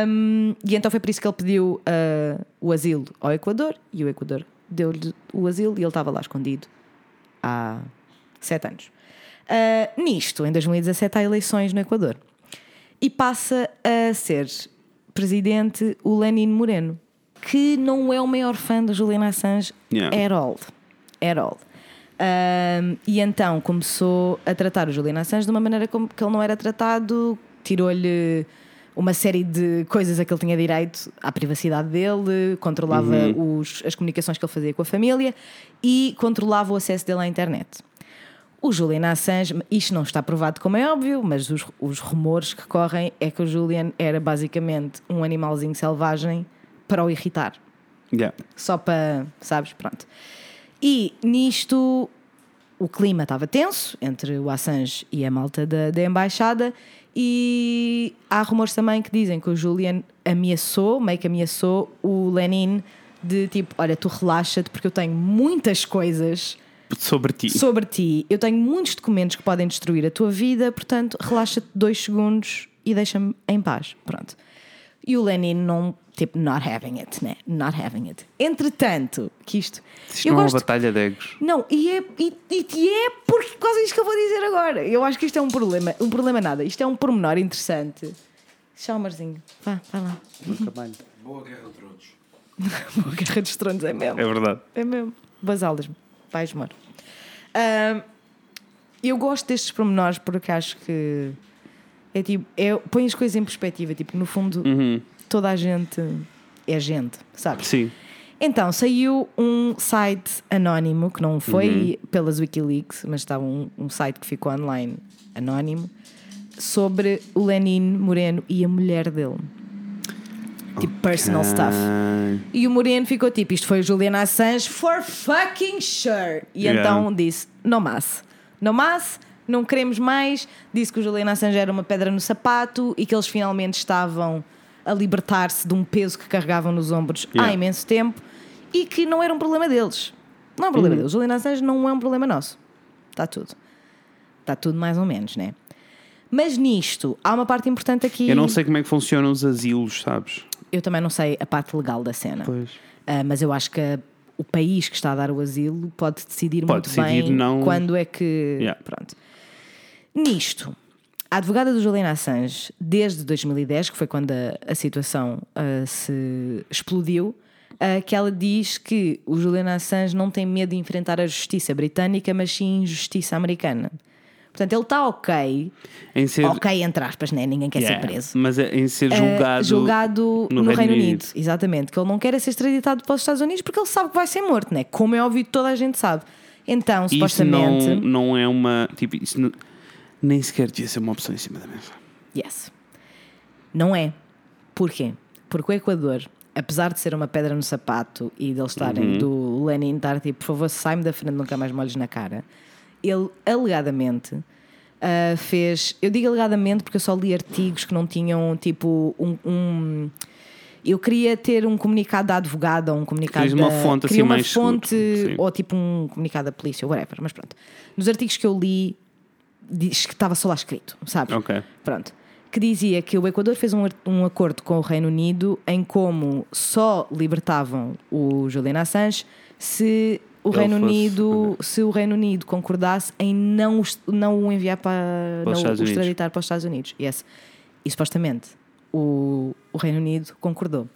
Um, e então foi por isso que ele pediu uh, o asilo ao Equador e o Equador deu-lhe o asilo e ele estava lá escondido há sete anos. Uh, nisto, em 2017, há eleições no Equador e passa a ser presidente o Lenin Moreno que não é o maior fã do Julian Assange yeah. at all. At all. Um, e então começou a tratar o Julian Assange de uma maneira como que ele não era tratado, tirou-lhe uma série de coisas a que ele tinha direito à privacidade dele, controlava uhum. os, as comunicações que ele fazia com a família e controlava o acesso dele à internet. O Julian Assange, isto não está provado como é óbvio, mas os, os rumores que correm é que o Julian era basicamente um animalzinho selvagem para o irritar. Yeah. Só para, sabes, pronto. E nisto o clima estava tenso entre o Assange e a malta da, da embaixada e há rumores também que dizem que o Julian ameaçou, meio que ameaçou o Lenin de tipo, olha, tu relaxa-te porque eu tenho muitas coisas sobre ti. Sobre ti. Eu tenho muitos documentos que podem destruir a tua vida, portanto, relaxa-te dois segundos e deixa-me em paz. Pronto. E o Lenin não tipo, not having it, né? Not having it. Entretanto, que isto. Isto não é uma batalha de egos. Não, e é, e, e é por causa disto que eu vou dizer agora. Eu acho que isto é um problema. Um problema nada. Isto é um pormenor interessante. Chalmarzinho, vá, vá lá. Boa Guerra de Tronos. o Guerra dos Tronos é mesmo. É verdade. É mesmo. Boas aulas, pais, amor. Ahm, eu gosto destes pormenores porque acho que é tipo, é, põe as coisas em perspectiva. Tipo, no fundo, Uhum. toda a gente é gente, sabes? Sim. Então, saiu um site anónimo, que não foi pelas Wikileaks, mas estava um, um site que ficou online anónimo, sobre o Lenin Moreno e a mulher dele. Tipo, personal stuff. E o Moreno ficou tipo: Isto foi o Julian Assange for fucking sure. E Yeah. então disse: Não mas. Não mas, não queremos mais. Disse que o Julian Assange era uma pedra no sapato e que eles finalmente estavam a libertar-se de um peso que carregavam nos ombros há Yeah. imenso tempo e que não era um problema deles. Não é um problema Uhum. deles. O Julian Assange não é um problema nosso. Está tudo. Está tudo mais ou menos, né? Mas nisto, há uma parte importante aqui. Eu não sei como é que funcionam os asilos, sabes? Eu também não sei a parte legal da cena. Pois. Ah, mas eu acho que a- o país que está a dar o asilo pode decidir Pode muito decidir bem não- quando é que. Yeah. Pronto. Nisto, a advogada do Julian Assange, desde 2010, que foi quando a, a situação ah, se explodiu, ah, que ela diz que o Julian Assange não tem medo de enfrentar a justiça britânica, mas sim a justiça americana. Portanto, ele está ok, Em ser, ok, entre aspas, né? ninguém quer Yeah, ser preso. Mas é em ser Eh, julgado. julgado no no, Reino Reino, Unido. Unido. Exatamente, que ele não quer é ser extraditado para os Estados Unidos porque ele sabe que vai ser morto, né? Como é óbvio, toda a gente sabe. Então, Isso supostamente. não, não é uma. Tipo, isso não- nem sequer devia ser uma opção em cima da mesa. Yes. Não é. Porquê? Porque o Equador, apesar de ser uma pedra no sapato e deles estarem Uhum. do Lenin estar tipo, por favor, sai-me da frente, nunca mais molhes na cara, ele alegadamente ah, fez. Eu digo alegadamente porque eu só li artigos que não tinham tipo um. um- eu queria ter um comunicado da advogada ou um comunicado Querias uma da, fonte, assim, uma mais fonte ou tipo um comunicado da polícia, whatever, mas pronto. Nos artigos que eu li, diz que estava só lá escrito, sabes? Ok. Pronto. Que dizia que o Equador fez um, um acordo com o Reino Unido em como só libertavam o Julian Assange se o Ele Reino fosse- Unido se o Reino Unido concordasse em não, não o enviar para Para os não o extraditar para os Estados Unidos. Yes. E supostamente o, o Reino Unido concordou.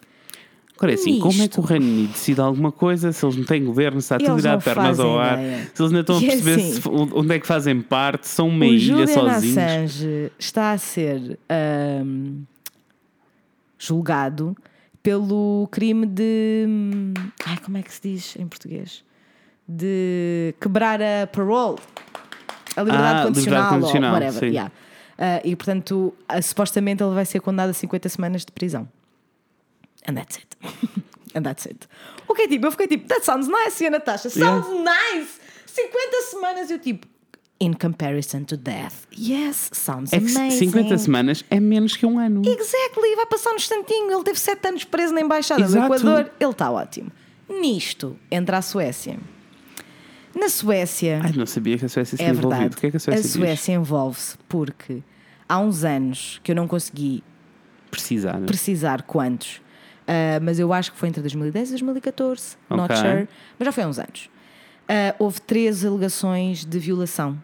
Agora é assim, como é que o Reino Unido decide alguma coisa se eles não têm governo, se está tudo a não pernas ao ar, ideia. se eles ainda estão a E perceber assim, se- onde é que fazem parte, são uma o ilha Julian sozinhos. Assange está a ser julgado pelo crime de. hum, Ai, como é que se diz em português? De quebrar a parole. A liberdade Ah, condicional, liberdade condicional, ou whatever. yeah. Ah, e portanto, supostamente ele vai ser condenado a 50 semanas de prisão. And that's it. And that's it. O que é tipo? Eu fiquei tipo, that sounds nice, e a Natasha, sounds nice! 50 semanas, eu tipo, in comparison to death. Yes, sounds É que amazing. 50 semanas é menos que um ano. Exactly, vai passar um instantinho. Ele teve 7 anos preso na embaixada Exato. do Equador. Ele está ótimo. Nisto, entra a Suécia. Na Suécia. Ai, não sabia que a Suécia se É verdade. O que é que a Suécia, diz? envolve-se porque há uns anos que eu não consegui Precisar. né? precisar quantos, ah, mas eu acho que foi entre 2010 e 2014, not Ok. sure, mas já foi há uns anos. Ah, houve três alegações de violação.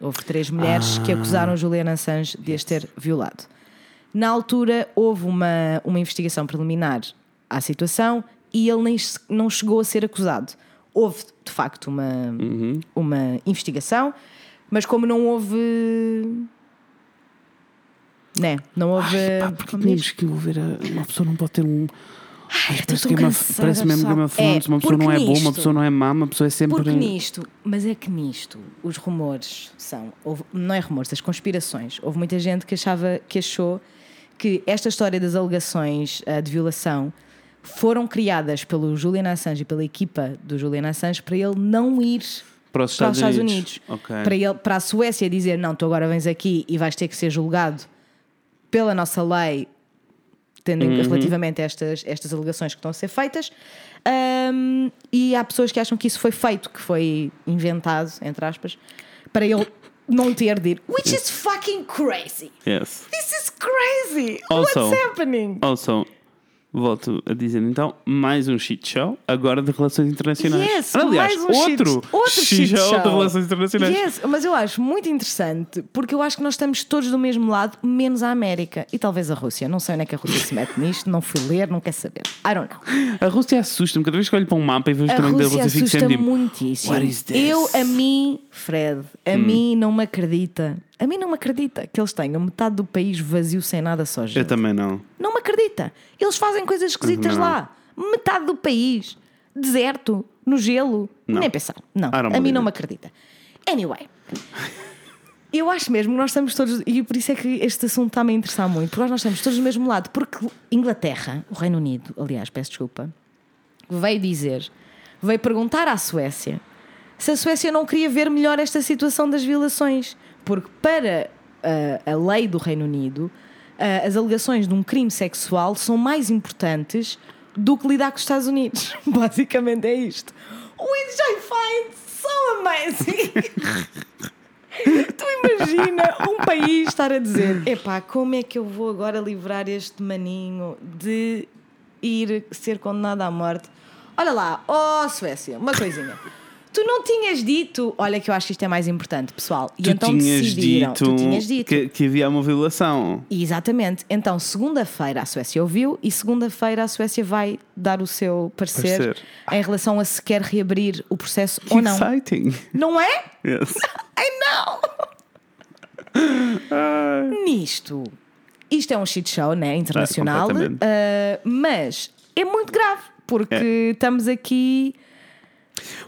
Houve três mulheres que Ah. acusaram Julian Assange de as ter violado. Na altura, houve uma, uma investigação preliminar à situação e ele nem, não chegou a ser acusado. Houve, de facto, uma, Uhum. uma investigação, mas como não houve. Né? Não houve. Pá, porque tínhamos que envolver a... uma pessoa não pode ter um. Ai, eu parece, Game of- cansada, parece mesmo sabe? Game of Thrones. É, uma pessoa porque não é boa, uma nisto- pessoa não é má, uma pessoa é sempre. Porque nisto, mas é que nisto, os rumores são, houve- não é rumores, as conspirações. Houve muita gente que achava, que achou que esta história das alegações ah, de violação foram criadas pelo Julian Assange e pela equipa do Julian Assange para ele não ir para os para Estados, os Estados Unidos. Unidos. Ok. Para, ele, para a Suécia dizer: não, tu agora vens aqui e vais ter que ser julgado pela nossa lei, tendo em- relativamente a estas, estas alegações que estão a ser feitas. Ahm, e há pessoas que acham que isso foi feito, que foi inventado, entre aspas, para ele não ter de ir. Which is fucking crazy! Yes. This is crazy! Also- What's happening? Also, volto a dizer então, mais um shit show, agora de relações internacionais. Yes, Aliás, mais um outro, shit, outro shit, shit show, show de relações internacionais. Yes, mas eu acho muito interessante porque eu acho que nós estamos todos do mesmo lado, menos a América e talvez a Rússia. Não sei onde é que a Rússia se mete nisto, não fui ler, não quer saber. I don't know. A Rússia assusta-me, cada vez que olho para um mapa e vejo o tamanho da Rússia fico sempre tipo, muitíssimo. Eu, a mim, Fred, a mim não me acredita. A mim não me acredita que eles tenham metade do país vazio sem nada só gente. Eu também não. Não me acredita. Eles fazem coisas esquisitas Não. lá. Metade do país. Deserto, no gelo. Não. Nem pensar. Não, a mim não me it. acredita. Anyway. Eu acho mesmo que nós estamos todos. E por isso é que este assunto está-me a interessar muito. Porque nós estamos todos do mesmo lado. Porque Inglaterra, o Reino Unido, aliás, peço desculpa, veio dizer, veio perguntar à Suécia se a Suécia não queria ver melhor esta situação das violações. Porque para ah, a lei do Reino Unido, ah, as alegações de um crime sexual são mais importantes do que lidar com os Estados Unidos. Basicamente é isto. Which I find so amazing. Tu imagina um país estar a dizer: epá, como é que eu vou agora livrar este maninho de ir ser condenado à morte? Olha lá, oh Suécia, uma coisinha. Tu não tinhas dito, olha que eu acho que isto é mais importante, pessoal. E Tu então tinhas decidiram. dito, tu tinhas dito. Que, que havia uma violação. Exatamente. Então, segunda-feira a Suécia ouviu e segunda-feira a Suécia vai dar o seu parecer, Parecer. em relação a se quer reabrir o processo ou não. Exciting. Não é? Yes. Ai não! Nisto, isto é um shit show, né? Internacional, ah, mas é muito grave porque É. estamos aqui.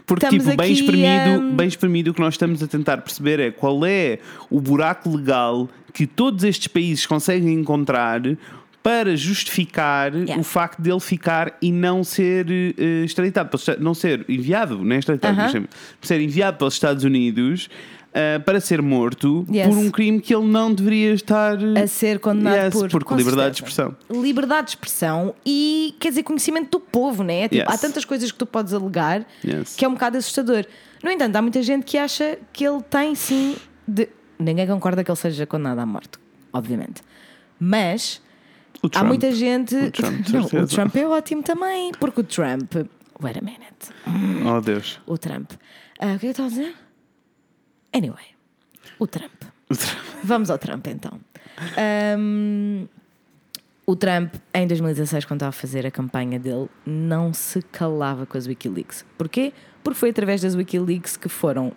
Porque, Estamos tipo, bem espremido, hum, bem espremido, o que nós estamos a tentar perceber é qual é o buraco legal que todos estes países conseguem encontrar para justificar Yeah. o facto dele ficar e não ser eh, extraditado, não ser enviado, não é extraditado, Aham. mas ser enviado para os Estados Unidos eh, para ser morto Yes. por um crime que ele não deveria estar A ser condenado Yes, por. porque liberdade de certeza. expressão. Liberdade de expressão e, quer dizer, conhecimento do povo, né? Tipo, Yes. Há tantas coisas que tu podes alegar que é um bocado assustador. No entanto, há muita gente que acha que ele tem sim. De... Ninguém concorda que ele seja condenado à morte, obviamente. Mas há muita gente. O Trump, de Não, o. Trump é ótimo também, porque o Trump. Wait a minute. Oh Deus. O Trump. Ah, o que é que eu estou a dizer? Anyway, o Trump. O Trump. Vamos ao Trump então. Ahm, o Trump, em 2016, quando estava a fazer a campanha dele, não se calava com as Wikileaks. Porquê? Porque foi através das Wikileaks que foram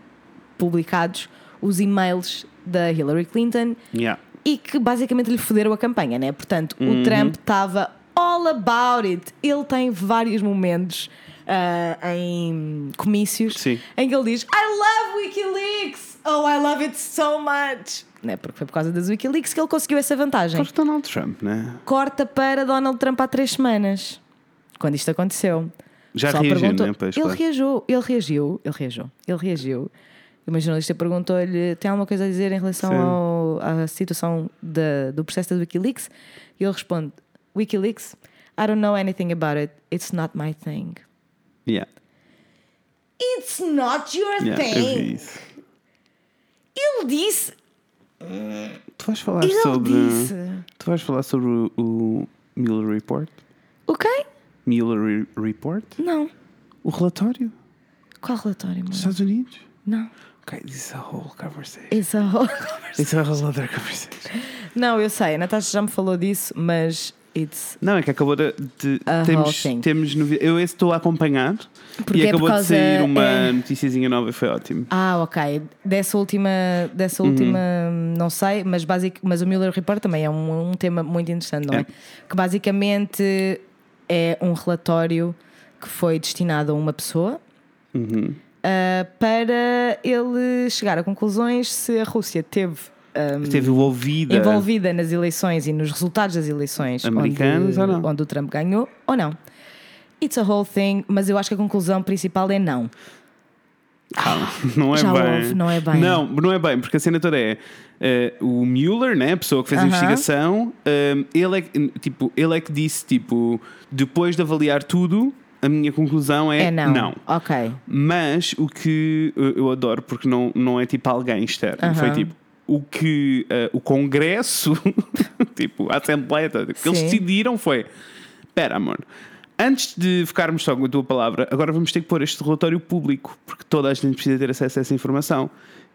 publicados os e-mails da Hillary Clinton Yeah. e que basicamente lhe foderam a campanha, né? Portanto, o Trump estava all about it. Ele tem vários momentos ah, em comícios Sim. em que ele diz: I love Wikileaks! Oh, I love it so much! Né? Porque foi por causa das Wikileaks que ele conseguiu essa vantagem. Porque Donald Trump, né? Corta para Donald Trump há três semanas, quando isto aconteceu. Já reagiu, perguntou- né? Pois, ele claro. reagiu, ele reagiu, ele reagiu, ele reagiu. E Uma jornalista perguntou-lhe: tem alguma coisa a dizer em relação ao- à situação da- do processo da Wikileaks? E ele responde: Wikileaks? I don't know anything about it. It's not my thing. Yeah. It's not your Yeah, thing. Ele disse. Tu vais falar Ele sobre. disse. Tu vais falar sobre o, o Mueller Report? O quê? Mueller Re- Report? Não. O relatório Qual relatório, dos? Estados Unidos? Não. Ok, this is a whole conversation. It's a whole- It's a whole other conversation. Não, eu sei, a Natasha já me falou disso, mas it's. Não, é que acabou de. de- temos, temos novi- Eu estou a acompanhar Porque e é acabou de sair uma é- noticiazinha nova e foi ótimo. Ah, ok. Dessa última, dessa Uhum. última não sei, mas, basic, mas o Mueller Report também é um, um tema muito interessante, não é? É. Que basicamente é um relatório que foi destinado a uma pessoa Uhum. ah, para ele chegar a conclusões se a Rússia teve. Ah, Esteve envolvida. envolvida nas eleições e nos resultados das eleições Americanas onde, ou não? onde o Trump ganhou ou não. It's a whole thing, mas eu acho que a conclusão principal é não. Não é Já bem. houve, não é bem. Não, não é bem, porque a cena toda é eh, o Mueller, né, a pessoa que fez a Aham. investigação, eh, ele, é, que- tipo, ele é que disse, tipo, depois de avaliar tudo, a minha conclusão é, É não. Ok. Mas o que eu adoro, porque não, não é tipo alguém externo, Aham. foi tipo o que eh, o Congresso, tipo a Assembleia, toda, o que eles decidiram foi Espera, amor. Antes de ficarmos só com a tua palavra, agora vamos ter que pôr este relatório público, porque toda a gente precisa ter acesso a essa informação.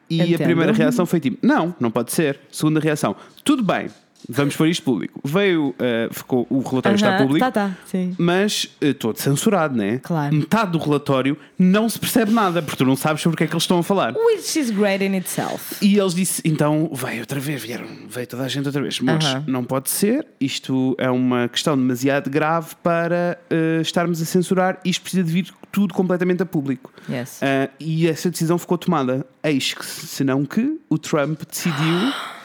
E Entendo. a primeira reação foi tipo: não, não pode ser. Segunda reação: tudo bem, vamos pôr isto público. Veio, eh, ficou, o relatório está Aham, público. Tá, tá, sim. Mas eh, todo censurado, né? Claro. Metade do relatório não se percebe nada, porque tu não sabes sobre o que é que eles estão a falar. Which is great in itself. E eles disse, então veio outra vez, vieram, veio toda a gente outra vez. Mas Aham. não pode ser, isto é uma questão demasiado grave para eh, estarmos a censurar, isto precisa de vir tudo completamente a público. Yes. E essa decisão ficou tomada. Eis que, senão que o Trump decidiu,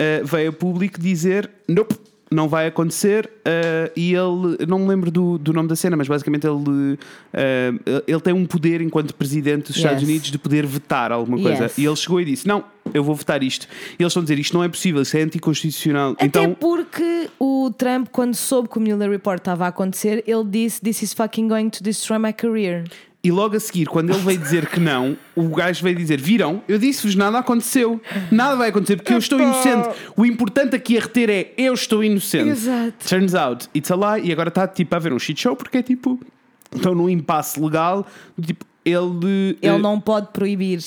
ah, veio a público dizer: nope, não vai acontecer. ah, e ele, não me lembro do, do nome da cena, mas basicamente ele, ah, ele tem um poder enquanto presidente dos Estados Yes. Unidos de poder vetar alguma coisa. Yes. E ele chegou e disse: não, eu vou votar isto. E eles estão a dizer: isto não é possível, isso é anticonstitucional. Até então, porque o Trump, quando soube que o Mueller Report estava a acontecer, ele disse: This is fucking going to destroy my career. E logo a seguir, quando ele veio dizer que não, o gajo veio dizer: Viram? Eu disse-vos, nada aconteceu. Nada vai acontecer porque eu estou inocente. O importante aqui a reter é: eu estou inocente. Exato. Turns out, it's a lie. E agora está tipo a haver um shit show porque é tipo. Estão num impasse legal. Tipo, ele. Ele eh, não pode proibir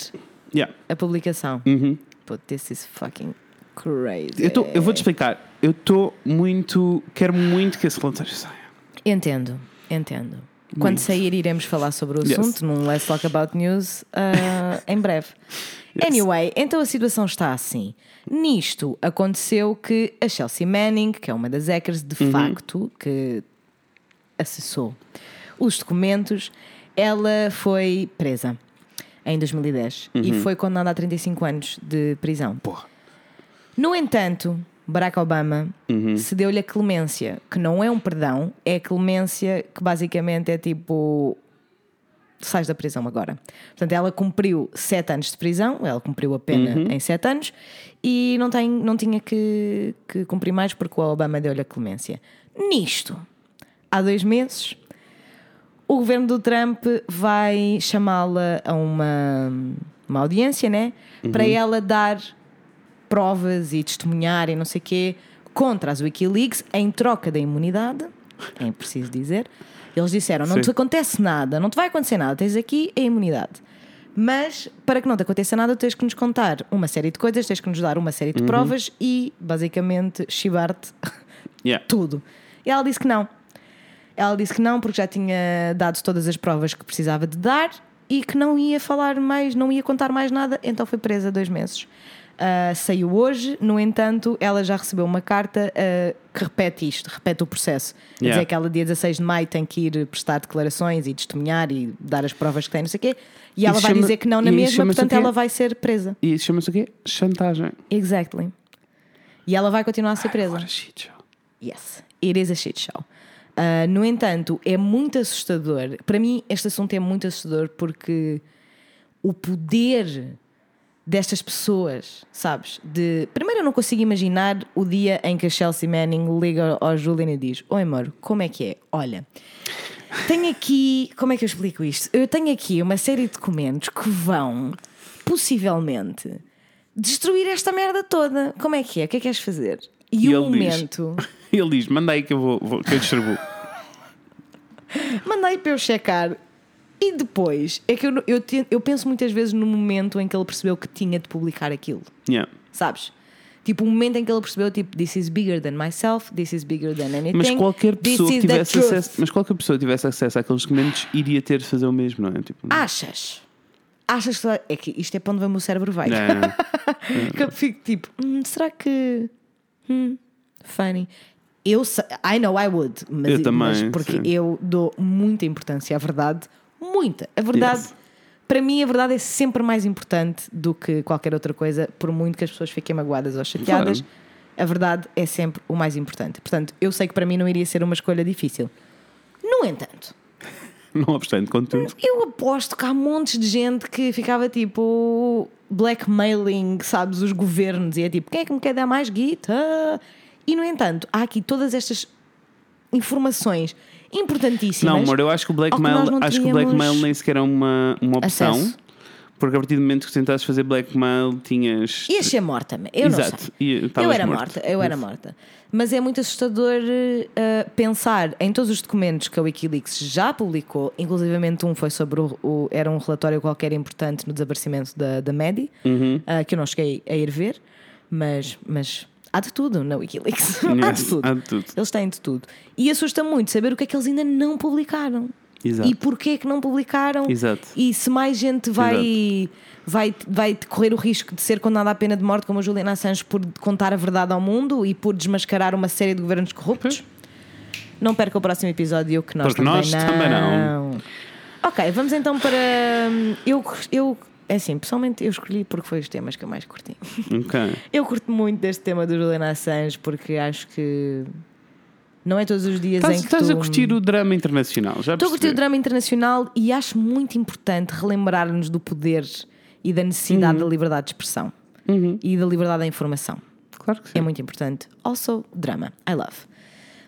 yeah. a publicação. Uhum. But this is fucking crazy. Eu, tô- eu vou-te explicar. Eu estou muito. Quero muito que esse relatório saia. Entendo, entendo. Quando sair, iremos falar sobre o Yes. assunto num Let's Talk About News ah, em breve. Yes. Anyway, então a situação está assim. Nisto aconteceu que a Chelsea Manning, que é uma das hackers de Uhum. facto, que acessou os documentos, ela foi presa em 2010 Uhum. e foi condenada a 35 anos de prisão. Porra. No entanto, Barack Obama Uhum. cedeu-lhe a clemência, que não é um perdão, é a clemência que basicamente é tipo. Sais da prisão agora. Portanto, ela cumpriu sete anos de prisão, ela cumpriu a pena Uhum. em sete anos e não, tem, não tinha que, que cumprir mais porque o Obama deu-lhe a clemência. Nisto, há dois meses, o governo do Trump vai chamá-la a uma, uma audiência, né? Para ela dar provas e testemunhar e não sei o quê contra as Wikileaks em troca da imunidade. É preciso dizer. Eles disseram: não Sim. te acontece nada, não te vai acontecer nada, tens aqui a imunidade. Mas para que não te aconteça nada, tens que nos contar uma série de coisas, tens que nos dar uma série de provas e basicamente chivar-te Yeah. tudo. E ela disse que não. Ela disse que não porque já tinha dado todas as provas que precisava de dar e que não ia falar mais, não ia contar mais nada, então foi presa dois meses. Ah, saiu hoje, no entanto, ela já recebeu uma carta ah, que repete isto, repete o processo. Quer Yeah. dizer que ela, dia 16 de maio, tem que ir prestar declarações e testemunhar e dar as provas que tem, não sei o quê. E ela Isso vai chama- dizer que não na e mesma, portanto, ela vai ser presa. E isso chama-se o quê? Chantagem. Exactly. E ela vai continuar a ser presa. Agora shit show. Yes, it is a shit show. Uh, no entanto, é muito assustador. Para mim, este assunto é muito assustador porque o poder destas pessoas, sabes? De primeiro, eu não consigo imaginar o dia em que a Chelsea Manning liga ao Julian e diz: Oi, amor, como é que é? Olha, tenho aqui. Como é que eu explico isto? Eu tenho aqui uma série de documentos que vão, possivelmente, destruir esta merda toda. Como é que é? O que é que queres fazer? E, E o ele diz- momento. Ele diz: manda aí que eu, vou, vou- que eu distribuo. Mandei para eu checar. E depois, é que eu, eu, te- eu penso muitas vezes no momento em que ele percebeu que tinha de publicar aquilo, Yeah. sabes? Tipo, o momento em que ele percebeu, tipo, this is bigger than myself, this is bigger than anything. Mas qualquer pessoa que tivesse acesso, mas qualquer pessoa que tivesse acesso àqueles documentos iria ter de fazer o mesmo, não é? Tipo, Achas? Achas que. É que isto é para onde vai o meu cérebro vai. é, que eu fico tipo, "Hum, será que. Hum, funny. Eu sei, I know I would, mas, Eu também, mas porque sim. eu dou muita importância à verdade, muita. A verdade, Yes. para mim, a verdade é sempre mais importante do que qualquer outra coisa, por muito que as pessoas fiquem magoadas ou chateadas. Claro. A verdade é sempre o mais importante. Portanto, eu sei que para mim não iria ser uma escolha difícil. No entanto, não obstante, contudo. eu aposto que há montes de gente que ficava tipo blackmailing, sabes, os governos e é tipo, quem é que me quer dar mais guita? E no entanto, há aqui todas estas informações importantíssimas. Não, amor, eu acho que o que blackmail, não acho que o blackmail nem sequer é uma, uma opção. acesso. Porque a partir do momento que tentasses fazer blackmail, tinhas. Ia ser morta, eu não Exato. sei. E Eu era morto. morta, eu era morta. Mas é muito assustador eh, pensar em todos os documentos que a Wikileaks já publicou, inclusivamente um foi sobre o, o- era um relatório qualquer importante no desaparecimento da, da Maddie, Uhum. eh, que eu não cheguei a ir ver, mas, mas há de tudo na Wikileaks. há de tudo. há de tudo. Eles têm de tudo. E assusta muito saber o que é que eles ainda não publicaram. Exato. E porquê que não publicaram. Exato. E se mais gente vai, vai, vai correr o risco de ser condenada à pena de morte, como a Juliana Assange, por contar a verdade ao mundo e por desmascarar uma série de governos corruptos? Não perca o próximo episódio, que nós Porque também nós não. também não. Ok, vamos então para. Eu, eu, é assim, pessoalmente eu escolhi porque foi os temas que eu mais curti. Ok. Eu curto muito deste tema do Juliana Assange porque acho que não é todos os dias Estás, em que estás tu... a curtir o drama internacional, já Estou a curtir o drama internacional e acho muito importante relembrar-nos do poder e da Uhum. necessidade da liberdade de expressão e da liberdade da informação. Claro que sim. É muito importante. Also, drama. I love.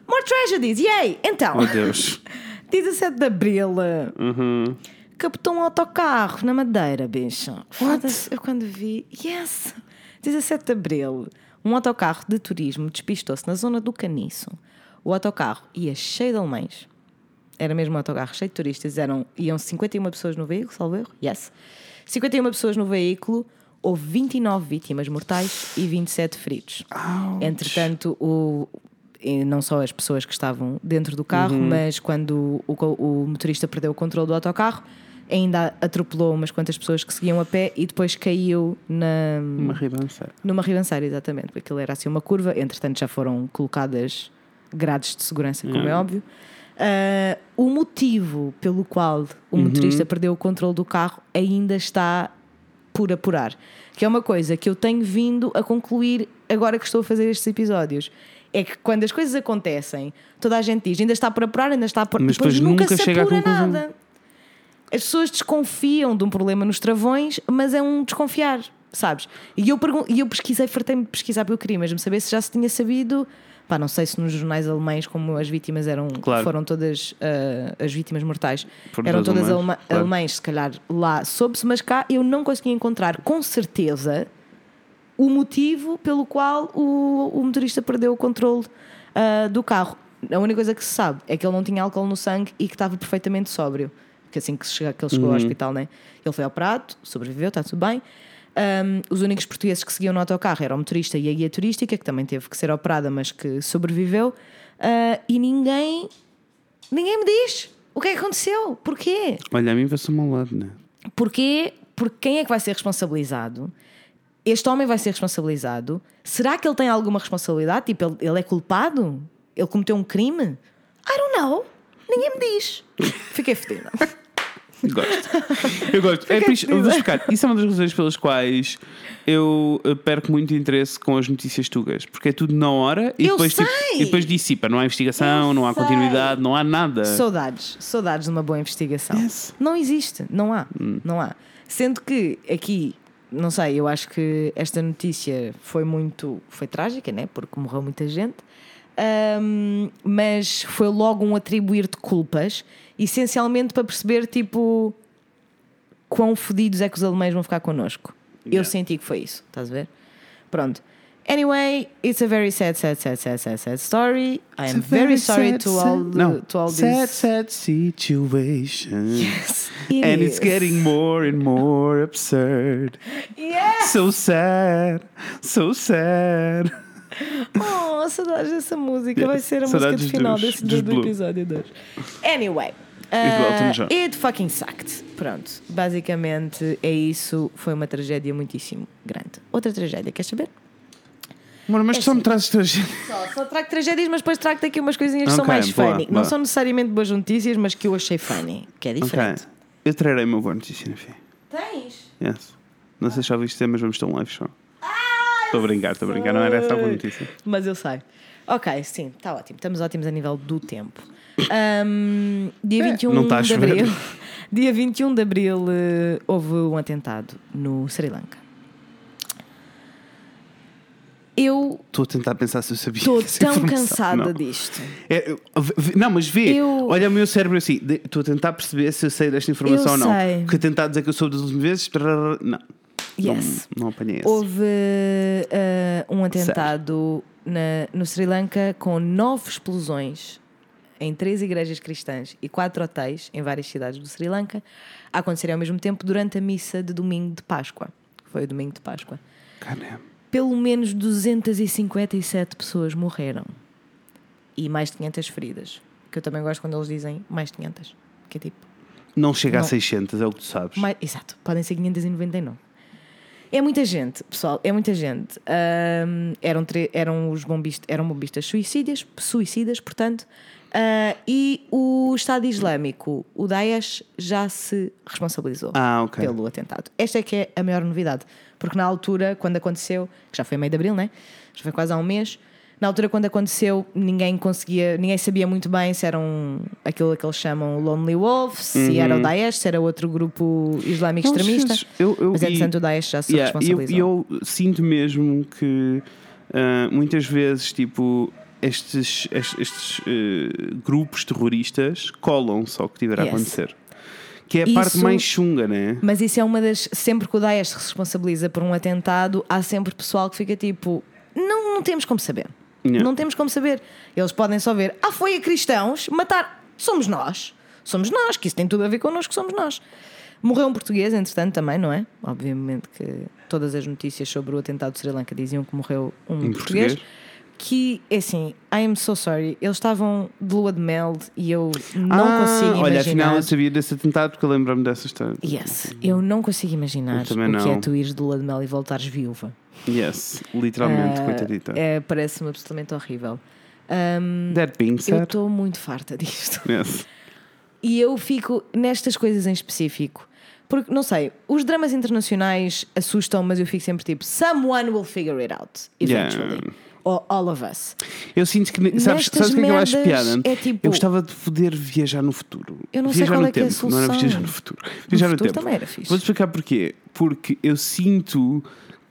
More tragedies, yay! Então, Oh Deus. 17 de Abril, Uhum. Captou um autocarro na Madeira, bicho. Foda-se, eu quando vi, yes! 17 de Abril, um autocarro de turismo despistou-se na zona do Caniço. O autocarro ia cheio de alemães. Era mesmo um autocarro cheio de turistas. Eram, iam 51 pessoas no veículo, salvo erro? Yes. 51 pessoas no veículo, houve 29 vítimas mortais e 27 feridos. Entretanto, o, não só as pessoas que estavam dentro do carro, mas quando o, o motorista perdeu o controle do autocarro, ainda atropelou umas quantas pessoas que seguiam a pé e depois caiu na, Uma ribanceira. numa ribanceira, exatamente, porque aquilo era assim uma curva, entretanto já foram colocadas grades de segurança, como é óbvio. Ah, o motivo pelo qual o motorista perdeu o controle do carro ainda está por apurar. Que é uma coisa que eu tenho vindo a concluir agora que estou a fazer estes episódios. É que quando as coisas acontecem, toda a gente diz ainda está por apurar, ainda está por Mas depois depois nunca, nunca se apura nada. As pessoas desconfiam de um problema nos travões, mas é um desconfiar, sabes? E eu, e eu pesquisei, fartei-me de pesquisar porque eu queria mesmo saber se já se tinha sabido. Pá, não sei se nos jornais alemães, como as vítimas eram, Claro. foram todas ah, as vítimas mortais, Foram eram todas alemãs, claro. alemães, se calhar lá soube-se, mas cá eu não consegui encontrar com certeza o motivo pelo qual o, o motorista perdeu o controle ah, do carro. A única coisa que se sabe é que ele não tinha álcool no sangue e que estava perfeitamente sóbrio. Que assim que, chega, que ele chegou ao hospital, né? ele foi operado, sobreviveu, está tudo bem. Ahm, os únicos portugueses que seguiam no autocarro eram o motorista e a guia turística, que também teve que ser operada, mas que sobreviveu. Ah, e ninguém, ninguém me diz o que é que aconteceu, porquê? Olha, a mim vai-se ao lado, né? Porquê? Porque quem é que vai ser responsabilizado? Este homem vai ser responsabilizado? Será que ele tem alguma responsabilidade? Tipo, ele, ele é culpado? Ele cometeu um crime? I don't know. Ninguém me diz. Fiquei fedida. Gosto. Eu gosto. É isso, vou explicar. Isso é uma das razões pelas quais eu eh, perco muito interesse com as notícias tugas. Porque é tudo na hora e Eu depois, tipo, sei. e depois dissipa. Não há investigação, Eu não há sei. continuidade, não há nada. Saudades. Saudades de uma boa investigação. Yes. Não existe. Não há. Não há. Sendo que aqui, não sei, eu acho que esta notícia foi muito. Foi trágica, né? Porque morreu muita gente. Ahm, mas foi logo um atribuir de culpas, essencialmente para perceber, tipo, quão fodidos é que os alemães vão ficar connosco. Eu Yeah. senti que foi isso, estás a ver? Pronto. Anyway, it's a very sad, sad, sad, sad, sad, sad story. I am very sorry to all, the, no, to all sad, these. sad situation. It and it's is. getting more and more absurd. Yes! So sad, so sad. Oh, saudades dessa música. Vai ser a Saudades música de final dos- desse, do, dos do episódio 2. Anyway. Uh, John. it fucking sucked. Pronto. Basicamente é isso. Foi uma tragédia muitíssimo grande. Outra tragédia, queres saber? Mano, mas tu só me trazes tragédia. Só, só trago tragédias, mas depois trago-te aqui umas coisinhas que são mais boa, funny. boa. Não são necessariamente boas notícias, mas que eu achei funny. Que é diferente. Eu trarei uma boa notícia no fim. Tens? Yes. Não sei se já ouviste, mas vamos ter um live show. Estou a brincar, estou a brincar. Não era essa a boa notícia. Mas eu sei. Ok, sim, está ótimo. Estamos ótimos a nível do tempo. Ahm, dia 21 não está a de abril. Dia 21 de abril eh, houve um atentado no Sri Lanka. Eu Estou a tentar pensar se eu sabia. estou tão cansada Não. disto. É, não, mas vê, Eu- olha o meu cérebro assim. Estou a tentar perceber se eu sei desta informação Eu ou não. sei. Porque tentar dizer que eu soube das últimas vezes, não. Yes. Não, não apanhei esse. Houve eh, um atentado na- no Sri Lanka com nove explosões em três igrejas cristãs e quatro hotéis em várias cidades do Sri Lanka a acontecerem ao mesmo tempo durante a missa de domingo de Páscoa. Foi o domingo de Páscoa. Caramba. Pelo menos 257 pessoas morreram e mais de 500 feridas. Que eu também gosto quando eles dizem mais de 500. Que é tipo. Não chega a Não. 600, é o que tu sabes. Mais- exato, podem ser 599. É muita gente, pessoal, é muita gente. Ahm, eram, eram os bombistas, eram bombistas suicidas, suicidas, portanto, ah, e o Estado Islâmico, o Daesh, já se responsabilizou Ah, ok. pelo atentado. Esta é que é a maior novidade, porque na altura, quando aconteceu, que já foi meio de abril, né? Já foi quase há um mês. Na altura, quando aconteceu, ninguém conseguia, ninguém sabia muito bem se eram aquilo que eles chamam Lonely Wolves, se era o Daesh, se era outro grupo islâmico Não, extremista. Uhum. eu- eu- Mas e- entretanto, o Daesh já se Yeah, eu, responsabilizou. e eu sinto mesmo que ah, muitas vezes, tipo, estes, estes, estes, eh, grupos terroristas colam-se ao que tiver a Yes. acontecer. Que é a parte Isso- mais chunga, né? Mas isso é uma das. Sempre que o Daesh se responsabiliza por um atentado, há sempre pessoal que fica tipo: não, não temos como saber. Yeah. Não temos como saber. Eles podem só ver: ah, foi a cristãos matar. Somos nós. Somos nós, que isso tem tudo a ver connosco, somos nós. Morreu um português, entretanto, também, não é? Obviamente que todas as notícias sobre o atentado de Sri Lanka diziam que morreu um, Um português. português. Que, é assim, I am so sorry. Eles estavam de lua de mel e eu não ah, consigo imaginar. Olha, afinal eu sabia desse atentado porque eu lembro-me dessa história. Yes, eu não consigo imaginar Eu o que é tu ires de lua de mel e voltares viúva. Yes, literalmente, Ah, coitadita. É, Parece-me absolutamente horrível. Ahm, That being eu said, estou muito farta disto. yes. E eu fico nestas coisas em específico. Porque, não sei, os dramas internacionais assustam, mas eu fico sempre tipo: someone will figure it out, eventually. Yeah. All of us. Eu sinto que. Sabes, Nestas sabes o que é que eu acho piada? é tipo- Eu gostava de poder viajar no futuro. Eu não sei viajar qual no é que é a tempo, Não era solução. viajar no futuro. Viajar no, futuro tempo. também era fixe. Vou-te explicar porquê. Porque eu sinto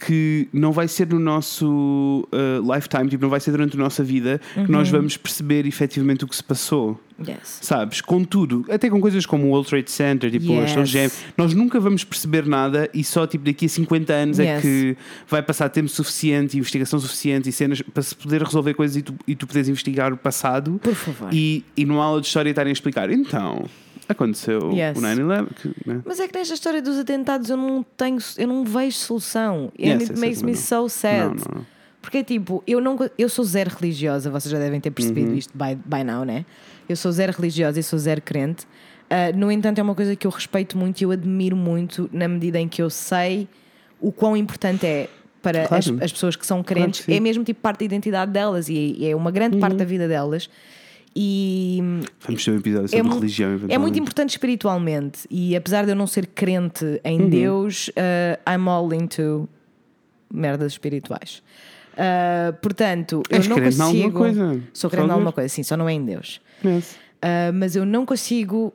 que não vai ser no nosso uh, lifetime, tipo, não vai ser durante a nossa vida que nós Uhum. vamos perceber efetivamente o que se passou. Yes. Sabes? Com tudo, até com coisas como o World Trade Center, tipo, Yes. as Torres Gêmeas, nós nunca vamos perceber nada e só tipo daqui a 50 anos é Yes. que vai passar tempo suficiente, investigação suficiente e cenas para se poder resolver coisas e tu, e tu poderes investigar o passado Por favor. e, e numa aula de história estarem a explicar. Então, aconteceu Yes. o 9-11. que, né? Mas é que nesta história dos atentados eu não tenho, eu não vejo solução. Yes, And yes, it makes yes, me não. so sad. Não, não, não. Porque tipo, eu não eu sou zero religiosa, vocês já devem ter percebido Uhum. isto by, by now, né? Eu sou zero religiosa e sou zero crente. Ah, no entanto, é uma coisa que eu respeito muito e eu admiro muito na medida em que eu sei o quão importante é para Claro. as, as pessoas que são crentes, que sim. Uhum. é mesmo tipo parte da identidade delas e é uma grande parte da vida delas. E Vamos ter um episódio sobre é, religião. é muito importante espiritualmente e apesar de eu não ser crente em Uhum. Deus, uh, I'm all into merdas espirituais. Uh, portanto, eu És não crente em alguma consigo. coisa? Sou crente em alguma coisa, sim, só não é em Deus. Yes. Uh, mas eu não consigo.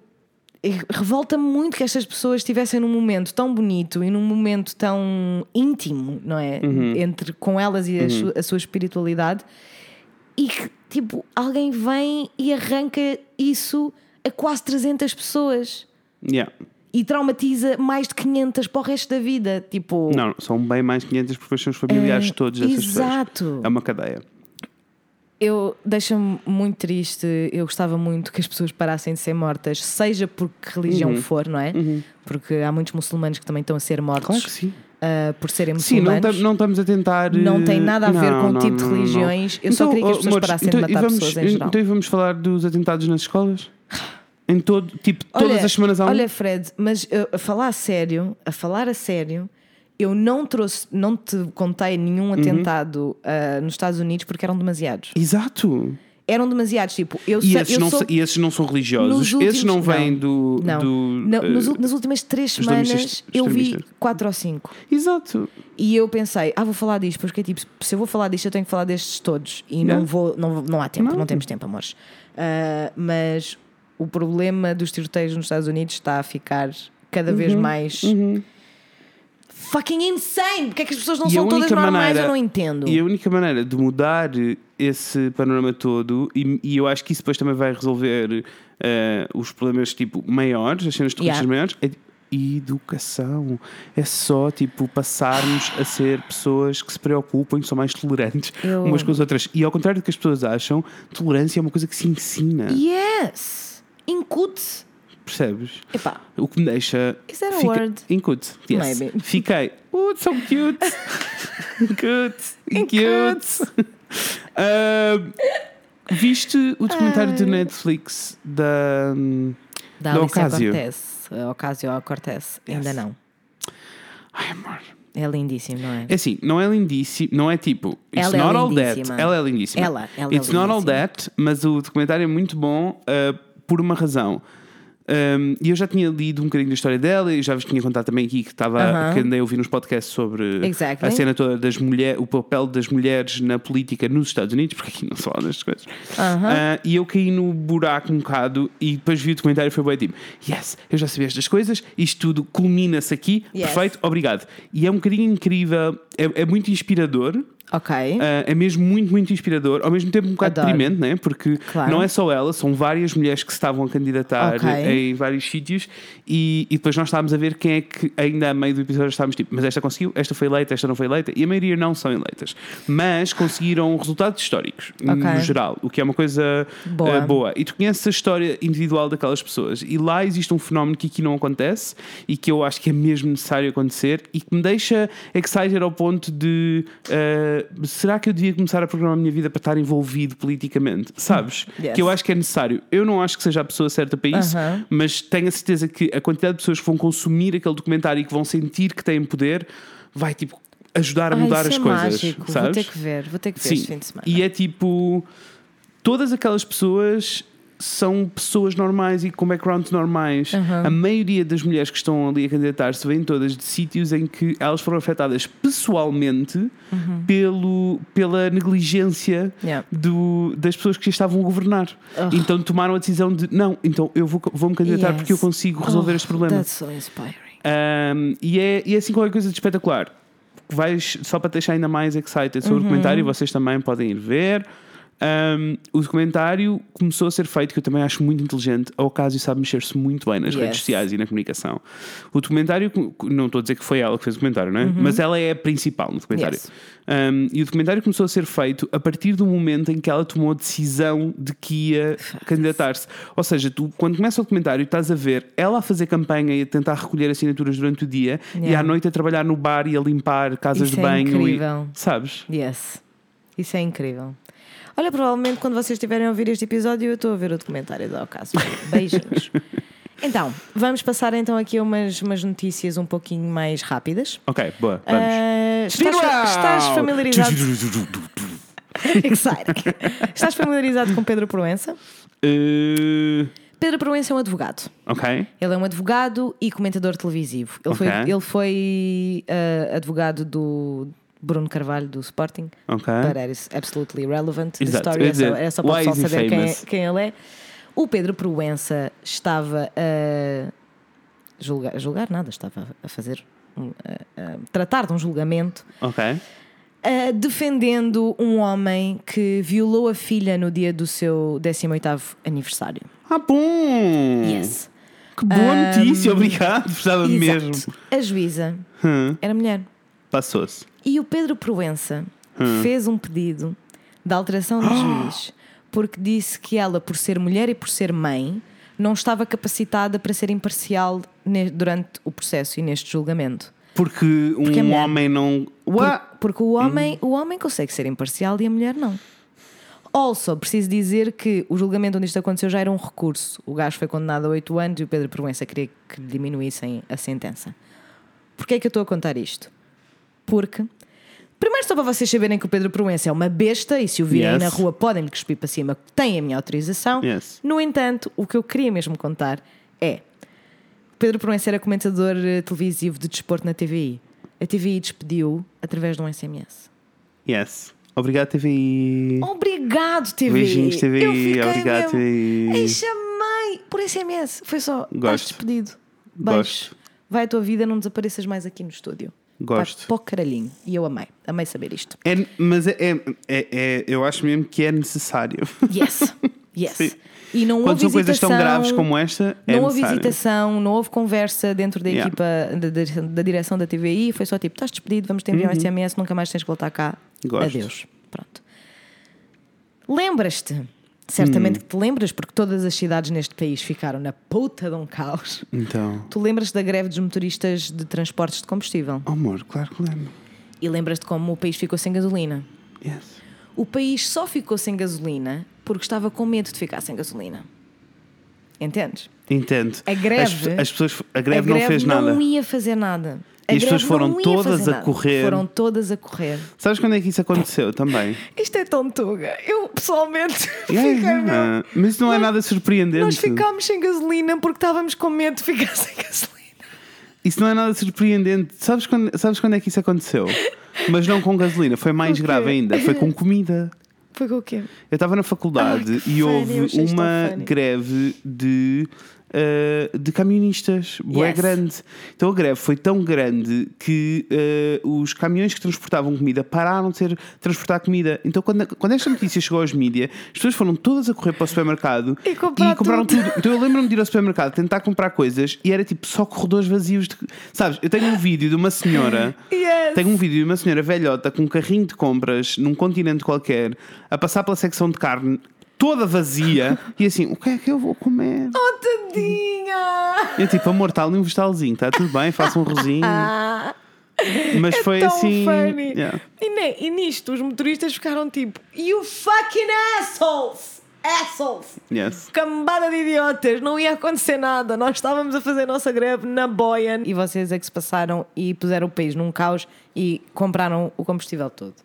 Revolta-me muito que estas pessoas estivessem num momento tão bonito e num momento tão íntimo, não é? Uhum. Entre com elas e a, su- a sua espiritualidade e que, tipo, alguém vem e arranca isso a quase 300 pessoas Yeah. e traumatiza mais de 500 para o resto da vida. Tipo, Não, são bem mais 500 porque são os familiares É, todos dessas pessoas. exato. É uma cadeia. eu deixa-me muito triste. Eu gostava muito que as pessoas parassem de ser mortas, seja por que religião Uhum. for, não é? Porque há muitos muçulmanos que também estão a ser mortos Claro que sim. Ah, por serem Sim, não, muçulmanos. tam- não estamos a tentar. Não tem nada a ver não, com o tipo de não, não. religiões. Eu só queria que as pessoas amores, parassem de então, e matar vamos- pessoas em geral. Então vamos falar dos atentados nas escolas? Em todo, tipo, todas Olha, as semanas há um. Olha, Fred, mas uh, a falar a sério, a falar a sério, eu não trouxe, não te contei nenhum Uhum. atentado uh, nos Estados Unidos porque eram demasiados. Exato. Eram demasiados, tipo, eu, E sei, esses, eu não, sou, e esses não são religiosos. Nos esses últimos- não vêm não. do. não, do, não, ul- nas últimas três semanas eu vi quatro ou cinco. Exato. E eu pensei, ah, vou falar disto, porque tipo, se eu vou falar disto, eu tenho que falar destes todos. E não Yeah. vou, não, não há tempo, não, Não. temos tempo, amores. Ah, mas o problema dos tiroteios nos Estados Unidos está a ficar cada vez Uhum. Fucking insane. Porque é que as pessoas não E são todas normais? maneira- Eu não entendo. E a única maneira de mudar esse panorama todo, e, e eu acho que isso depois também vai resolver eh, os problemas tipo maiores, as cenas de Yeah. maiores, é educação. É só tipo passarmos a ser pessoas que se preocupam e que são mais tolerantes Eu- umas com as outras. E ao contrário do que as pessoas acham, tolerância é uma coisa que se ensina. Yes! Incute. Percebes? Epá, O que me deixa. Is that a fica- word? Incute. Yes. Maybe. Fiquei. Oh, so cute. cute. Cute. Ah, viste o documentário do Netflix da. da Da Alicia Ocasio. Cortez. Ocasio Cortez. Ainda Yes. não. Ai, amor. É lindíssimo, não é? É assim, não é lindíssimo, não é tipo. It's Ela é not all that. Ela é lindíssima. Ela- ela é It's not all that, mas o documentário é muito bom ah, por uma razão. Um, e eu já tinha lido um bocadinho da história dela e já vos tinha contado também aqui que estava Aham. que andei a ouvir nos podcasts sobre Exactly. a cena toda das mulheres, o papel das mulheres na política nos Estados Unidos, porque aqui não se fala destas coisas. Aham. Ah, e eu caí no buraco um bocado e depois vi o documentário e foi bem tipo: Yes, eu já sabia estas coisas, isto tudo culmina-se aqui, Yes. perfeito, obrigado. E é um bocadinho incrível, é, é muito inspirador. Ok. ah, é mesmo muito, muito inspirador, ao mesmo tempo um bocado Adoro. deprimente, né? porque Claro. não é só ela, são várias mulheres que se estavam a candidatar Ok. em vários sítios e, e depois nós estávamos a ver quem é que ainda a meio do episódio estávamos tipo, mas esta conseguiu, esta foi eleita, esta não foi eleita, e a maioria não são eleitas, mas conseguiram resultados históricos Ok. no geral, o que é uma coisa Boa. ah, boa. E tu conheces a história individual daquelas pessoas, e lá existe um fenómeno que aqui não acontece e que eu acho que é mesmo necessário acontecer e que me deixa excited ao ponto de ah, será que eu devia começar a programar a minha vida para estar envolvido politicamente? Sabes? Yes. Que eu acho que é necessário. Eu não acho que seja a pessoa certa para isso, Aham. mas tenho a certeza que a quantidade de pessoas que vão consumir aquele documentário e que vão sentir que têm poder vai tipo ajudar a Ai, mudar as é coisas. mágico. Sabes? Vou ter que ver, vou ter que ver Sim. este fim de semana. E é tipo. Todas aquelas pessoas são pessoas normais e com backgrounds normais. Uhum. A maioria das mulheres que estão ali a candidatar-se vêm todas de sítios em que elas foram afetadas pessoalmente pelo, pela negligência Uhum. Yeah. do, das pessoas que estavam a governar. Ugh. Então tomaram a decisão de não, então eu vou, vou-me candidatar Yes. porque eu consigo resolver Oh, este problema. That's so inspiring. Um, e, é, e é assim qualquer coisa de espetacular. Vais, só para te deixar ainda mais excited sobre o documentário, vocês também podem ir ver. Um, o documentário começou a ser feito, que eu também acho muito inteligente. A Ocasio sabe mexer-se muito bem nas Yes. redes sociais e na comunicação. O documentário, não estou a dizer que foi ela que fez o documentário, não é? mas ela é a principal no documentário. Yes. Um, e o documentário começou a ser feito a partir do momento em que ela tomou a decisão de que ia candidatar-se. Ou seja, tu, quando começa o documentário, estás a ver ela a fazer campanha e a tentar recolher assinaturas durante o dia e Yeah. à noite a trabalhar no bar e a limpar casas Isso de é banho. incrível. E, sabes? Yes. Isso é incrível. Olha, provavelmente quando vocês estiverem a ouvir este episódio, eu estou a ver o documentário da Ocasio. Beijinhos. Então, vamos passar então aqui a umas, umas notícias um pouquinho mais rápidas. Ok, boa. Vamos. Ah, estás, estás familiarizado. Exciting. Estás familiarizado com Pedro Proença? Uh, Pedro Proença é um advogado. ok. Ele é um advogado e comentador televisivo. Ele Ok. foi, ele foi ah, advogado do Bruno Carvalho do Sporting. Ok. But that is absolutely irrelevant. The Exato. story é só, é só para o pessoal saber quem, é- quem ele é. O Pedro Proença estava a julgar, a julgar nada, estava a fazer um, a- a tratar de um julgamento ah, defendendo um homem que violou a filha no dia do seu 18º aniversário. Ah, bom! Yes. Que boa notícia, obrigado. Precisava Exato. mesmo. A juíza Hum, era mulher. Passou-se. E o Pedro Proença Hum. fez um pedido de alteração de juiz porque disse que ela, por ser mulher e por ser mãe, não estava capacitada para ser imparcial durante o processo e neste julgamento. Porque um Porque é mulher. homem não. Por- porque o homem, o homem consegue ser imparcial e a mulher não. Also, preciso dizer que o julgamento onde isto aconteceu já era um recurso. O gajo foi condenado a 8 anos e o Pedro Proença queria que diminuíssem a sentença. Porquê é que eu estou a contar isto? Porque, primeiro, só para vocês saberem que o Pedro Proença é uma besta e se o virem Yes. na rua podem lhe cuspir para cima, tem a minha autorização. Yes. No entanto, o que eu queria mesmo contar é: Pedro Proença era comentador eh, televisivo de desporto na TVI. A TVI despediu através de um SMS. Yes. Obrigado, TVI. Obrigado, TVI! Beijinhos, TVI. Eu fiquei Obrigado, mesmo, TVI. Ei, chamei por SMS. Foi só. Estás Gosto. despedido. Beijo. Gosto. Vai a tua vida, não desapareças mais aqui no estúdio. Gosto. Vai para o caralhinho. E eu amei. Amei saber isto. É, mas é, é, é- é- eu acho mesmo que é necessário. Yes. Yes. Sim. E não Quando houve são coisas tão graves como esta, é não houve necessário. hesitação, não houve conversa dentro da Yeah. equipa da, da- direção da TVI. Foi só tipo: estás despedido, vamos te enviar um SMS, nunca mais tens que voltar cá. Uhum. Gosto. Adeus. Pronto. Lembras-te? Certamente Hum. que te lembras, porque todas as cidades neste país ficaram na puta de um caos. Então, Tu lembras da greve dos motoristas de transportes de combustível oh, amor, claro que lembro. e lembras-te como o país ficou sem gasolina. Yes. O país só ficou sem gasolina porque estava com medo de ficar sem gasolina. Entendes? Entendo. A greve- As, as pessoas, a greve, a não fez nada. não ia fazer nada. E as pessoas foram todas a nada. correr. Foram todas a correr. Sabes quando é que isso aconteceu também? Isto é tão tuga. Eu pessoalmente Yeah, fiquei mesmo- yeah. Mas isso não é nada surpreendente. Nós ficámos sem gasolina porque estávamos com medo de ficar sem gasolina. Isso não é nada surpreendente. Sabes quando, sabes quando é que isso aconteceu? Mas não com gasolina, foi mais grave ainda. Foi com comida. Foi com o quê? Eu estava na faculdade que e funny, houve tão uma greve de, eh, de camionistas. Boé Yes. grande. Então a greve foi tão grande que eh, os caminhões que transportavam comida pararam de ser transportar comida. Então quando, quando esta notícia chegou aos mídias, as pessoas foram todas a correr para o supermercado E comprar compraram tudo. tudo. Então eu lembro-me de ir ao supermercado tentar comprar coisas e era tipo só corredores vazios. De, sabes, eu tenho um vídeo de uma senhora. Yes. Tenho um vídeo de uma senhora velhota com um carrinho de compras num continente qualquer a passar pela secção de carne toda vazia e assim, o que é que eu vou comer? Oh, tadinha! Eu tipo, amor, está ali um vegetalzinho, está tudo bem, faça um rosinho. Ah, Mas foi é tão assim. funny. yeah. E, ne- e nisto, os motoristas ficaram tipo: You fucking assholes! Assholes! Yes. Cambada de idiotas, não ia acontecer nada. Nós estávamos a fazer a nossa greve na boia e vocês é que se passaram e puseram o país num caos e compraram o combustível todo.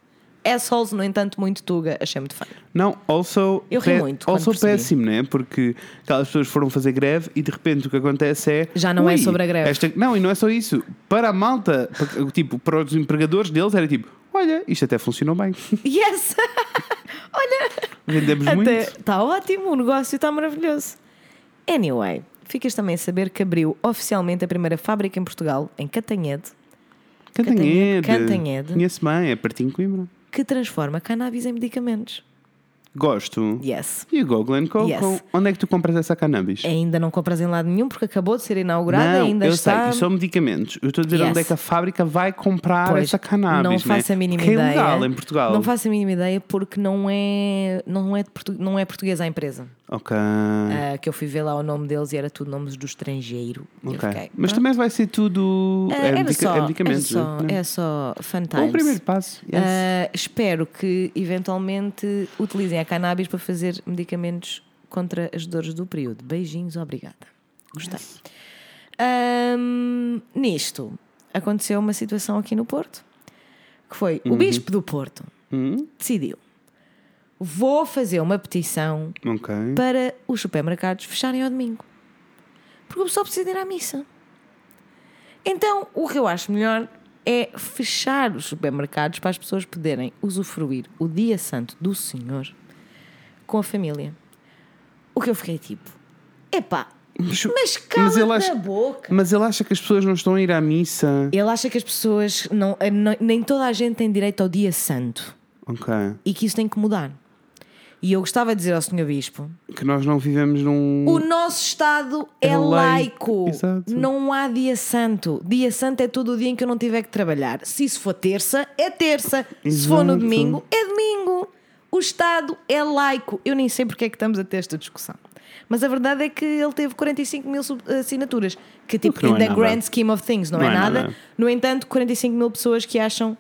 Assholes, no entanto, muito tuga, achei muito feio. Não, also, Eu ri muito also péssimo, né? Porque aquelas pessoas foram fazer greve e de repente o que acontece é. Já não é "Ui, sobre a greve." esta- Não, e não é só isso. Para a malta, para- tipo, para os empregadores deles era tipo: olha, isto até funcionou bem. Yes! Olha, Vendemos até muito. está ótimo, o negócio está maravilhoso. Anyway, ficas também a saber que abriu oficialmente a primeira fábrica em Portugal, em Catanhede, Cantanhede. Cantanhede. Conheço bem, é pertinho de Coimbra. Que transforma cannabis em medicamentos. Gosto. Yes. E o Go Glen Coco? Yes. Onde é que tu compras essa cannabis? Ainda não compras em lado nenhum porque acabou de ser inaugurada, não, ainda eu está. sei, são medicamentos. Eu estou a dizer Yes. onde é que a fábrica vai comprar Pois, essa cannabis. não né? faço a mínima que ideia. é ilegal em Portugal. Não faço a mínima ideia porque não é, não é, não é portuguesa a empresa. Ok. Ah, que eu fui ver lá o nome deles e era tudo nomes do estrangeiro. Ok. fiquei, Mas pronto. também vai ser tudo. Ah, é, era medica- só, é medicamentos. era só, né? é só fun É times. o primeiro passo. Yes. Ah, espero que eventualmente utilizem a cannabis para fazer medicamentos contra as dores do período. Beijinhos, obrigada. Gostei. Ahm, nisto aconteceu uma situação aqui no Porto que foi o Bispo do Porto Hum? decidiu vou fazer uma petição Ok. para os supermercados fecharem ao domingo. Porque o pessoal precisa ir à missa. Então, o que eu acho melhor é fechar os supermercados para as pessoas poderem usufruir o dia santo do Senhor com a família. O que eu fiquei tipo, epá, Mas, mas cala mas ele acha- boca. mas ele acha que as pessoas não estão a ir à missa. Ele acha que as pessoas, não, não- nem toda a gente tem direito ao dia santo Ok. e que isso tem que mudar. E eu gostava de dizer ao Senhor Bispo Que nós não vivemos num. O nosso Estado é, É laico. Exato. Não há dia santo. Dia santo é todo o dia em que eu não tiver que trabalhar. Se isso for terça, é terça. Se for no Exato. domingo, é domingo. O Estado é laico. Eu nem sei porque é que estamos a ter esta discussão. Mas a verdade é que ele teve 45 mil sub- assinaturas. Que, tipo, que in é the nada. grand scheme of things, não, Não é, é nada. No entanto, 45 mil pessoas que acham.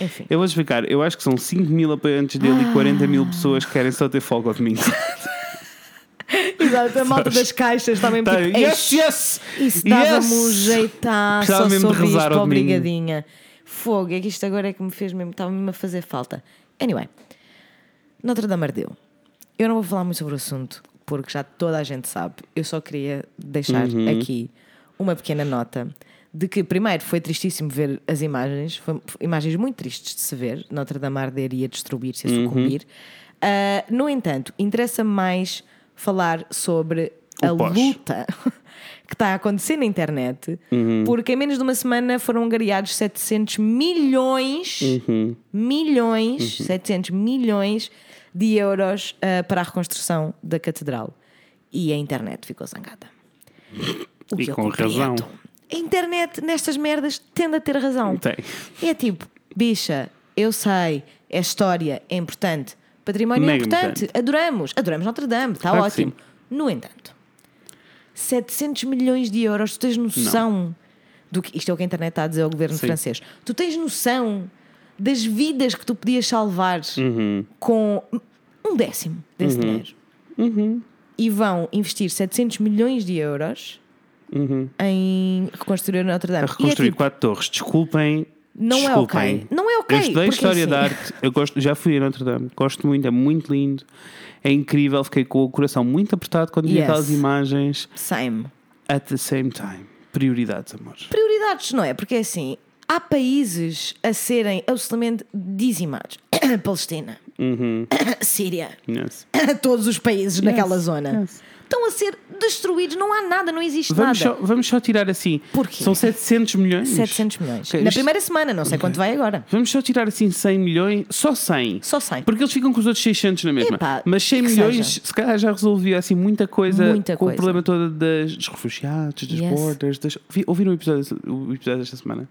Enfim. Eu vou explicar. Eu acho que são 5 mil apoiantes dele e 40 mil pessoas que querem só ter folga ao domingo. Exato, a malta das caixas também Tá, tipo, yes, "Eish, yes! Isso dava-me um yes! jeitaço Precisava mesmo de rezar domingo. obrigadinha. Fogo, é que isto agora é que me fez mesmo, estava mesmo a fazer falta. Anyway, Notre Dame ardeu. Eu não vou falar muito sobre o assunto, porque já toda a gente sabe. Eu só queria deixar Uhum. aqui uma pequena nota de que, primeiro, foi tristíssimo ver as imagens, foi imagens muito tristes de se ver, Notre Dame arder e a destruir-se, a Uhum. sucumbir. Ah, no entanto, interessa-me mais falar sobre O a pós. luta que está a acontecer na internet, Uhum. porque em menos de uma semana foram angariados 700 milhões, Uhum. milhões, 700 milhões de euros ah, para a reconstrução da catedral. E a internet ficou zangada. O E com compreendo. razão. A internet nestas merdas tende a ter razão. Tem. É tipo, bicha, eu sei, é história, é importante, património é importante, importante. adoramos, adoramos Notre Dame, está Claro ótimo. No entanto, 700 milhões de euros, tu tens noção do que isto é o que a internet está a dizer ao governo Sim. francês. Tu tens noção das vidas que tu podias salvar Uhum. com um décimo desse dinheiro. E vão investir 700 milhões de euros em reconstruir Notre Dame. Uhum. A reconstruir e é tipo, quatro torres. Desculpem. Não é desculpem. ok. Não é ok, Eu estudei História assim- da Arte. Eu gosto, já fui a Notre Dame. Gosto muito, é muito lindo. É incrível. Fiquei com o coração muito apertado quando vi Yes. aquelas imagens. same. At the same time. Prioridades, amor. Prioridades, não é? Porque é assim, há países a serem absolutamente dizimados. Palestina, Síria, Yes. todos os países naquela zona yes. Estão a ser destruídos. Não há nada, não existe Vamos nada. só, vamos só tirar assim. Porquê? São 700 milhões. 700 milhões. Ok, Na primeira semana, não sei quanto vai agora. Vamos só tirar assim 100 milhões. Só 100. Só 100. Porque eles ficam com os outros 600 na mesma. Epá, Mas 100 que milhões, seja. se calhar já resolvia assim muita coisa Muita com coisa. o problema todo das, dos refugiados, das Yes. borders. Das... Vi- Ouviram o episódio, o episódio desta semana?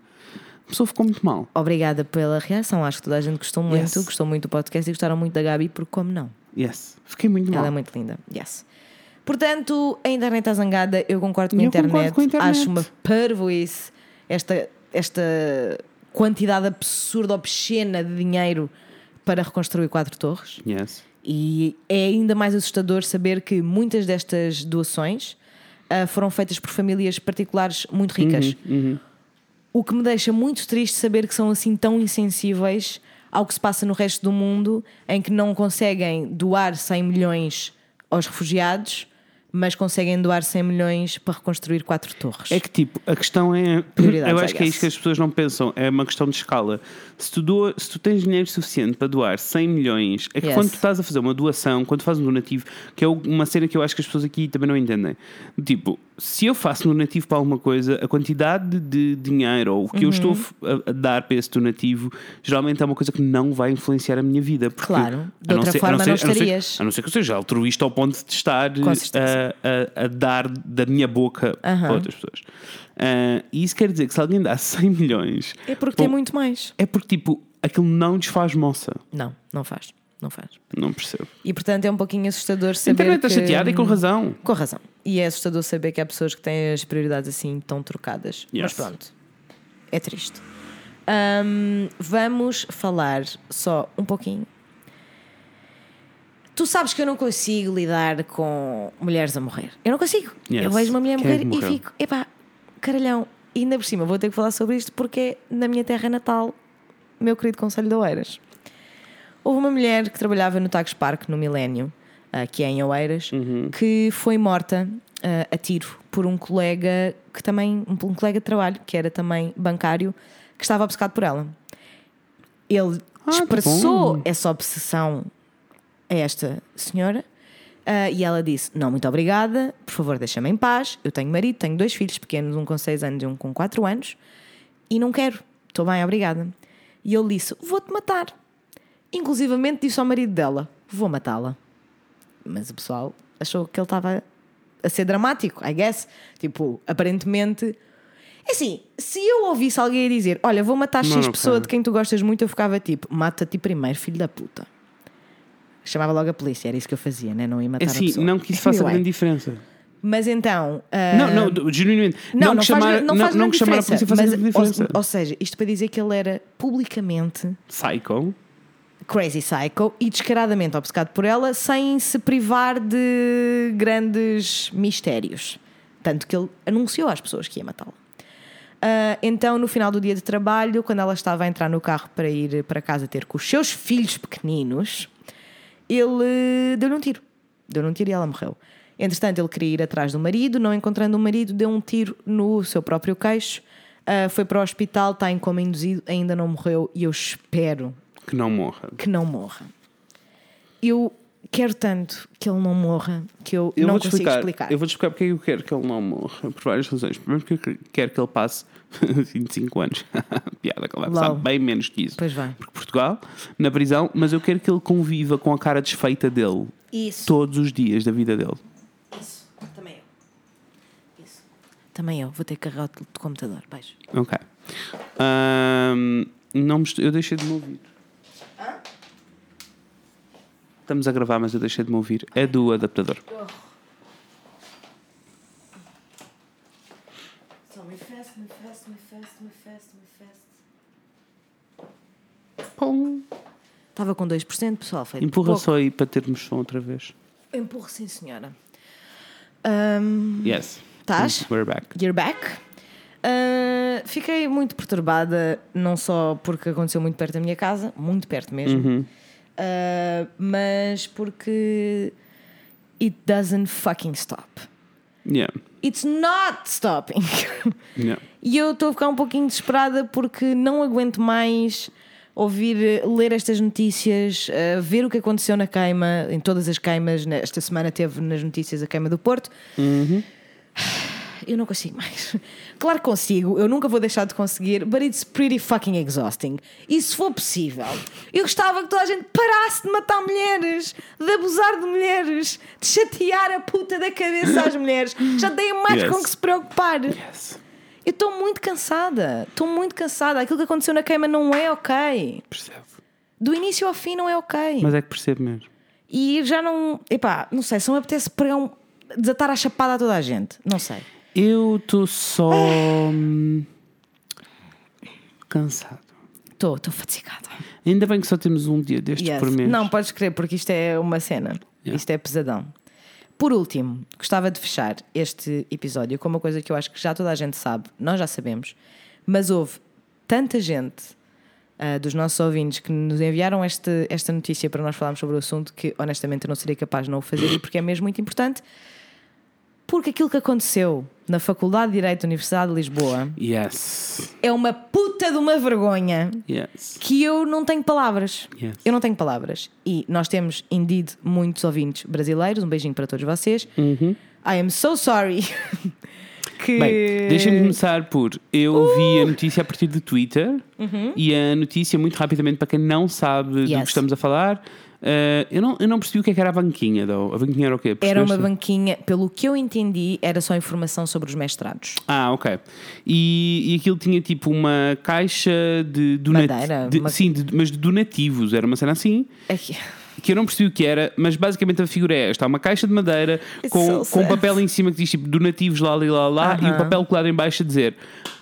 A pessoa ficou muito mal. Obrigada pela reação. Acho que toda a gente gostou muito, Yes. gostou muito do podcast e gostaram muito da Gabi, porque como não? Yes. Fiquei muito mal. Ela é muito linda. Yes. Portanto, a internet está zangada, eu concordo com, a Eu internet. concordo com a internet. Acho uma parvoíce esta, esta quantidade absurda, obscena de dinheiro para reconstruir quatro torres. Yes. E é ainda mais assustador saber que muitas destas doações ah, foram feitas por famílias particulares muito ricas. Uhum, O que me deixa muito triste saber que são assim tão insensíveis ao que se passa no resto do mundo, em que não conseguem doar 100 milhões aos refugiados, mas conseguem doar 100 milhões para reconstruir quatro torres. É que tipo, a questão é. Prioridades, eu acho que é isso que as pessoas não pensam. É uma questão de escala. Se tu, doa, se tu tens dinheiro suficiente para doar 100 milhões, é que Yes. quando tu estás a fazer uma doação, quando tu fazes um donativo, que é uma cena que eu acho que as pessoas aqui também não entendem. Tipo, se eu faço donativo para alguma coisa, a quantidade de dinheiro ou o que eu estou Uhum. a, a dar para esse donativo, geralmente é uma coisa que não vai influenciar a minha vida. Porque, Claro. De a não outra ser- a forma, ser- não a ser- estarias. A não ser que eu seja altruísta ao ponto de estar Com certeza. a, a- a dar da minha boca Aham. a outras pessoas. E isso quer dizer que se alguém dá 100 milhões, É porque Bom, tem muito mais. é porque tipo, aquilo não desfaz moça. Não, não faz. Não faz. Não percebo. E portanto é um pouquinho assustador A saber. internet está que... chateada e com razão. Com razão. E é assustador saber que há pessoas que têm as prioridades assim tão trocadas. Mas Yes. pronto, é triste. Ahm, vamos falar só um pouquinho. Tu sabes que eu não consigo lidar com mulheres a morrer. Eu não consigo. Yes. Eu vejo uma mulher é morrer e fico, epá, caralhão. E ainda por cima vou ter que falar sobre isto porque é na minha terra natal, meu querido Conselho de Oeiras. Houve uma mulher que trabalhava no Tagus Park, no Milénio, ah, que é em Oeiras, Uhum. que foi morta ah, a tiro por um colega que também, um, um colega de trabalho, que era também bancário, que estava obcecado por ela. Ele Ah, expressou essa obsessão a esta senhora ah, e ela disse: Não, muito obrigada, por favor, deixa-me em paz. Eu tenho marido, tenho dois filhos pequenos, um com 6 anos e um com 4 anos, e não quero, estou bem, obrigada. E ele disse: Vou-te matar. Inclusivamente disse ao marido dela: Vou matá-la. Mas o pessoal achou que ele estava a ser dramático, I guess. Tipo, aparentemente. É assim, se eu ouvisse alguém a dizer: Olha, vou matar Não, X não pessoa quero. de quem tu gostas muito, eu ficava tipo: Mata-te primeiro, filho da puta. Chamava logo a polícia, era isso que eu fazia, né? não ia É matar a assim, pessoa. não que isso faça grande diferença. Mas então. ah, Não, não, genuinamente. não, não, chamar, faz, não faz não, grande que chamar a diferença. polícia faça mas, diferença. ou, ou seja, isto para dizer que ele era publicamente Psycho. Crazy psycho e descaradamente obcecado por ela sem se privar de grandes mistérios. Tanto que ele anunciou às pessoas que ia matá-la. Ah, então, no final do dia de trabalho, quando ela estava a entrar no carro para ir para casa ter com os seus filhos pequeninos, ele deu-lhe um tiro. Deu-lhe um tiro e ela morreu. Entretanto, ele queria ir atrás do marido, não encontrando o marido, deu um tiro no seu próprio queixo, ah, foi para o hospital, está em coma induzido, ainda não morreu e eu espero Que não morra. que não morra. Eu quero tanto que ele não morra que eu, Eu não consigo explicar, explicar. Eu vou-te explicar porque é eu quero que ele não morra. Por várias razões. Primeiro, porque eu quero que ele passe 25 anos. Piada, que ele vai passar bem menos que isso. Pois vai. Porque Portugal, na prisão, mas eu quero que ele conviva com a cara desfeita dele Isso. todos os dias da vida dele. Isso. Também eu. Isso. Também eu. Vou ter que carregar o computador. Beijo. Ok. Ahm, não me eu deixei de me ouvir. Estamos a gravar, mas eu deixei de me ouvir. É do adaptador. Pum. Estava com 2%, pessoal. Foi Empurra pouco. só aí para termos som outra vez. Empurro, sim, senhora. Ahm, Yes. Estás? We're back. You're back. Ah, fiquei muito perturbada, não só porque aconteceu muito perto da minha casa, muito perto mesmo, ah, mas porque it doesn't fucking stop. Yeah. It's not stopping. Yeah. E eu estou a ficar um pouquinho desesperada porque não aguento mais ouvir, ler estas notícias, eh, ver o que aconteceu na queima, em todas as queimas. né, Esta semana teve nas notícias a queima do Porto. Eu não consigo mais. Claro que consigo, eu nunca vou deixar de conseguir, but it's pretty fucking exhausting. E se for possível, eu gostava que toda a gente parasse de matar mulheres, de abusar de mulheres, de chatear a puta da cabeça às mulheres. Já têm mais Yes. com que se preocupar. Yes. Eu estou muito cansada. Estou muito cansada. Aquilo que aconteceu na queima não é ok. Percebo. Do início ao fim não é ok. Mas é que percebo mesmo. E já não. Epá, não sei, só me apetece pregar um. desatar a chapada a toda a gente. Não sei. Eu estou só. hum, cansado. Estou, estou fatigada. Ainda bem que só temos um dia destes Yes. por mês. Não, podes crer, porque isto é uma cena. Yeah. Isto é pesadão. Por último, gostava de fechar este episódio com uma coisa que eu acho que já toda a gente sabe, nós já sabemos, mas houve tanta gente ah, dos nossos ouvintes que nos enviaram este, esta notícia para nós falarmos sobre o assunto que honestamente eu não seria capaz de não o fazer e porque é mesmo muito importante. Porque aquilo que aconteceu na Faculdade de Direito da Universidade de Lisboa Yes. é uma puta de uma vergonha Yes. que eu não tenho palavras. Yes. Eu não tenho palavras. E nós temos, indeed, muitos ouvintes brasileiros. Um beijinho para todos vocês. I am so sorry. que... Uhum. Bem, deixem-me começar por. Eu Uh! vi a notícia a partir do Twitter e a notícia, muito rapidamente, para quem não sabe do Uhum. Que estamos a falar, eh, eu, não, eu não percebi o que é que era a banquinha. Though. A banquinha era o quê? Era uma Percebeste? banquinha, pelo que eu entendi, era só informação sobre os mestrados. Ah, ok. E, e aquilo tinha tipo uma caixa de donativos. Uma- Sim, de- mas de donativos. Era uma cena assim. Aqui. Que eu não percebi o que era, mas basicamente a figura é esta: uma caixa de madeira com, so com um papel em cima que diz tipo donativos lá, lá, lá, lá, e um Aham. papel colado em baixo a dizer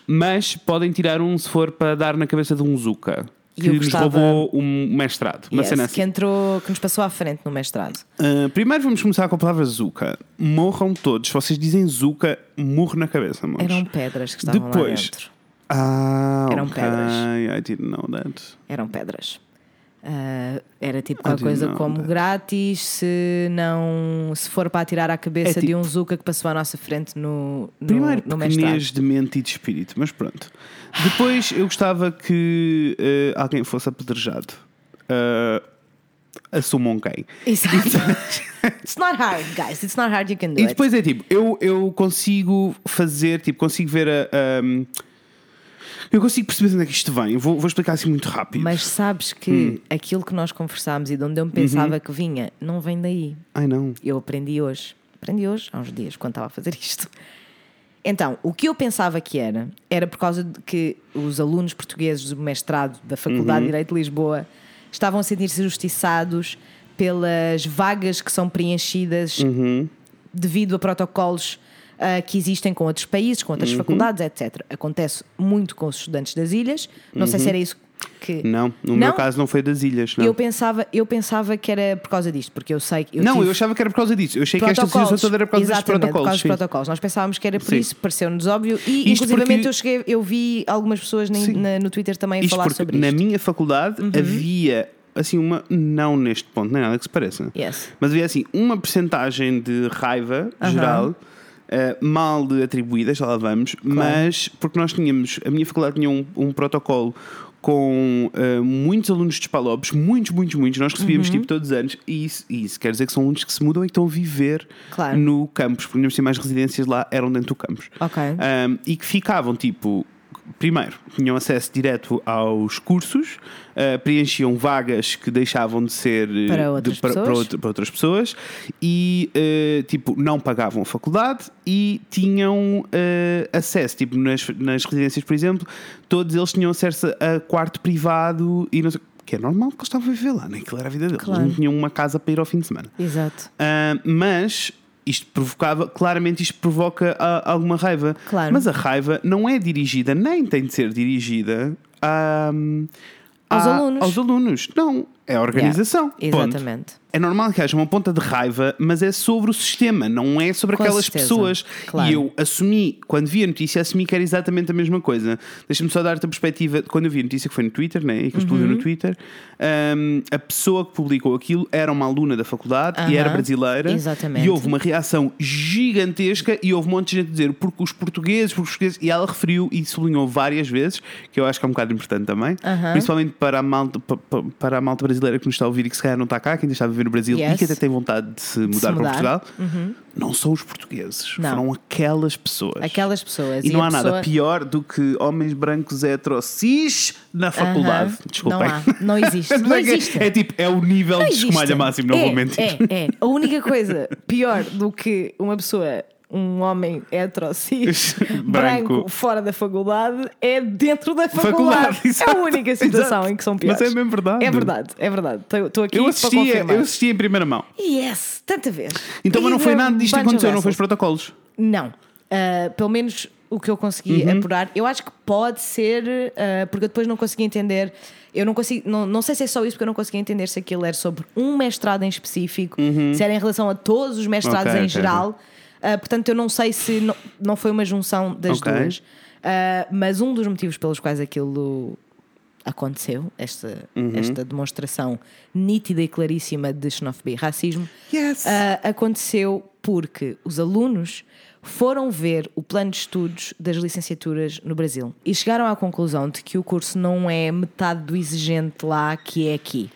mas podem tirar um se for para dar na cabeça de um Zuka E que nos gostava- roubou um mestrado. Uma Yes, cena que assim. entrou, que nos passou à frente no mestrado. Ah, primeiro vamos começar com a palavra Zuka. Morram todos. Vocês dizem Zuka, morro na cabeça, amores. Eram pedras que estavam lá Depois. dentro. Ah, Eram ok. pedras. I didn't know that. Eram pedras. Ah, era tipo didn't coisa como grátis se não se for para atirar à cabeça É de tipo- um Zuka que passou à nossa frente no, no, Primeiro, no pequenez de mente e de espírito, mas pronto. Depois, eu gostava que eh, alguém fosse apedrejado. Uh, assumam quem. Exato. It's not hard, guys. It's not hard. You can do E it. depois é tipo, eu, eu consigo fazer, tipo, consigo ver a. um, eu consigo perceber de onde é que isto vem. Vou, vou explicar assim muito rápido. Mas sabes que Hum. aquilo que nós conversámos e de onde eu Uhum. pensava que vinha, não vem daí. Ai não. Eu aprendi hoje. Aprendi hoje, há uns dias, quando estava a fazer isto. Então, o que eu pensava que era, era por causa de que os alunos portugueses do mestrado da Faculdade Uhum. de Direito de Lisboa estavam a sentir-se justiçados pelas vagas que são preenchidas Uhum. devido a protocolos ah, que existem com outros países, com Uhum. outras faculdades, etc. Acontece muito com os estudantes das ilhas. Não sei se era isso que. Não, no Não? meu caso não foi das ilhas. Não, Eu pensava, eu pensava que era por causa disto, porque eu sei que. não tive eu achava que era por causa disso. Eu achei que esta protocolos. situação toda era por causa protocolos. por dos sim. protocolos. Nós pensávamos que era por Sim. isso, pareceu-nos óbvio. E Isto inclusivamente porque- eu, cheguei, eu vi algumas pessoas na- na- no Twitter também a Isto falar porque sobre na isto. Uhum. minha faculdade havia assim uma. Não neste ponto, nem nada que se pareça. Yes. Mas havia assim uma percentagem de raiva geral. Eh, mal atribuídas, já lá vamos, mas porque nós tínhamos, a minha faculdade tinha um, um protocolo com uh, muitos alunos de Spalopes, muitos, muitos, muitos. Nós recebíamos Uhum. tipo todos os anos, e isso, isso quer dizer que são alunos que se mudam e que estão a viver Claro. no campus, porque tínhamos mais residências lá, eram dentro do campus. Um, e que ficavam tipo. Primeiro, tinham acesso direto aos cursos, uh, preenchiam vagas que deixavam de ser uh, Para de- outras para, pessoas. outra- para outras pessoas e uh, tipo não pagavam a faculdade e tinham uh, acesso, tipo nas, nas residências, por exemplo, todos eles tinham acesso a quarto privado e não sei, que é normal porque eles estavam a viver lá, nem aquilo era a vida deles, Claro. eles não tinham uma casa para ir ao fim de semana. Exato. Ah, mas isto provocava, claramente isto provoca alguma raiva. Claro. Mas a raiva não é dirigida, nem tem de ser dirigida a, Aos alunos. aos alunos. Não, é a organização. Yeah, Ponto. Exatamente. É normal que haja uma ponta de raiva, mas é sobre o sistema, não é sobre Com aquelas certeza, pessoas. claro. E eu assumi, quando vi a notícia, assumi que era exatamente a mesma coisa. Deixa-me só dar-te a perspectiva. Quando eu vi a notícia, que foi no Twitter, né? e que explodiu Uhum. no Twitter, hum, a pessoa que publicou aquilo era uma aluna da faculdade e era brasileira. exatamente. E houve uma reação gigantesca e houve um monte de gente a dizer porque os portugueses, porque os portugueses. E ela referiu e sublinhou várias vezes, que eu acho que é um bocado importante também, Aham. principalmente para a, malta, pa- pa- para a malta brasileira que nos está a ouvir e que se calhar não está cá, que ainda está a viver no Brasil e Yes. que até tem vontade de se mudar, mudar. para Portugal. Não são os portugueses, Não. foram aquelas pessoas. Aquelas pessoas. E não a há nada pessoa- pior do que homens brancos heterocis na faculdade. Desculpem. Não há, não existe. Não É existe. É tipo, é o nível Não de escumalha máximo, não é, vou mentir. É, é. A única coisa pior do que uma pessoa, um homem heterocis, Branco. branco, fora da faculdade, é dentro da faculdade. Faculdade, é a única situação exato. em que são Mas piores. é mesmo verdade. É verdade, é verdade. Estou aqui Eu para assisti, confirmar. eu assisti em primeira mão. Yes, tanta vez. Então, mas não foi nada disto que aconteceu, não foi os protocolos. Não. Ah, pelo menos o que eu consegui Uhum. apurar, eu acho que pode ser, ah, porque eu depois não consegui entender. Eu não consigo, não, não sei se é só isso, porque eu não consegui entender se aquilo era sobre um mestrado em específico, se era em relação a todos os mestrados Uhum. Ok, em ok, geral. Ah, portanto, eu não sei se não, não foi uma junção das Ok. duas. Ah, mas um dos motivos pelos quais aquilo aconteceu, esta, Uhum. esta demonstração nítida e claríssima de xenofobia e racismo, Yes. ah, aconteceu porque os alunos foram ver o plano de estudos das licenciaturas no Brasil e chegaram à conclusão de que o curso não é metade do exigente lá que é aqui.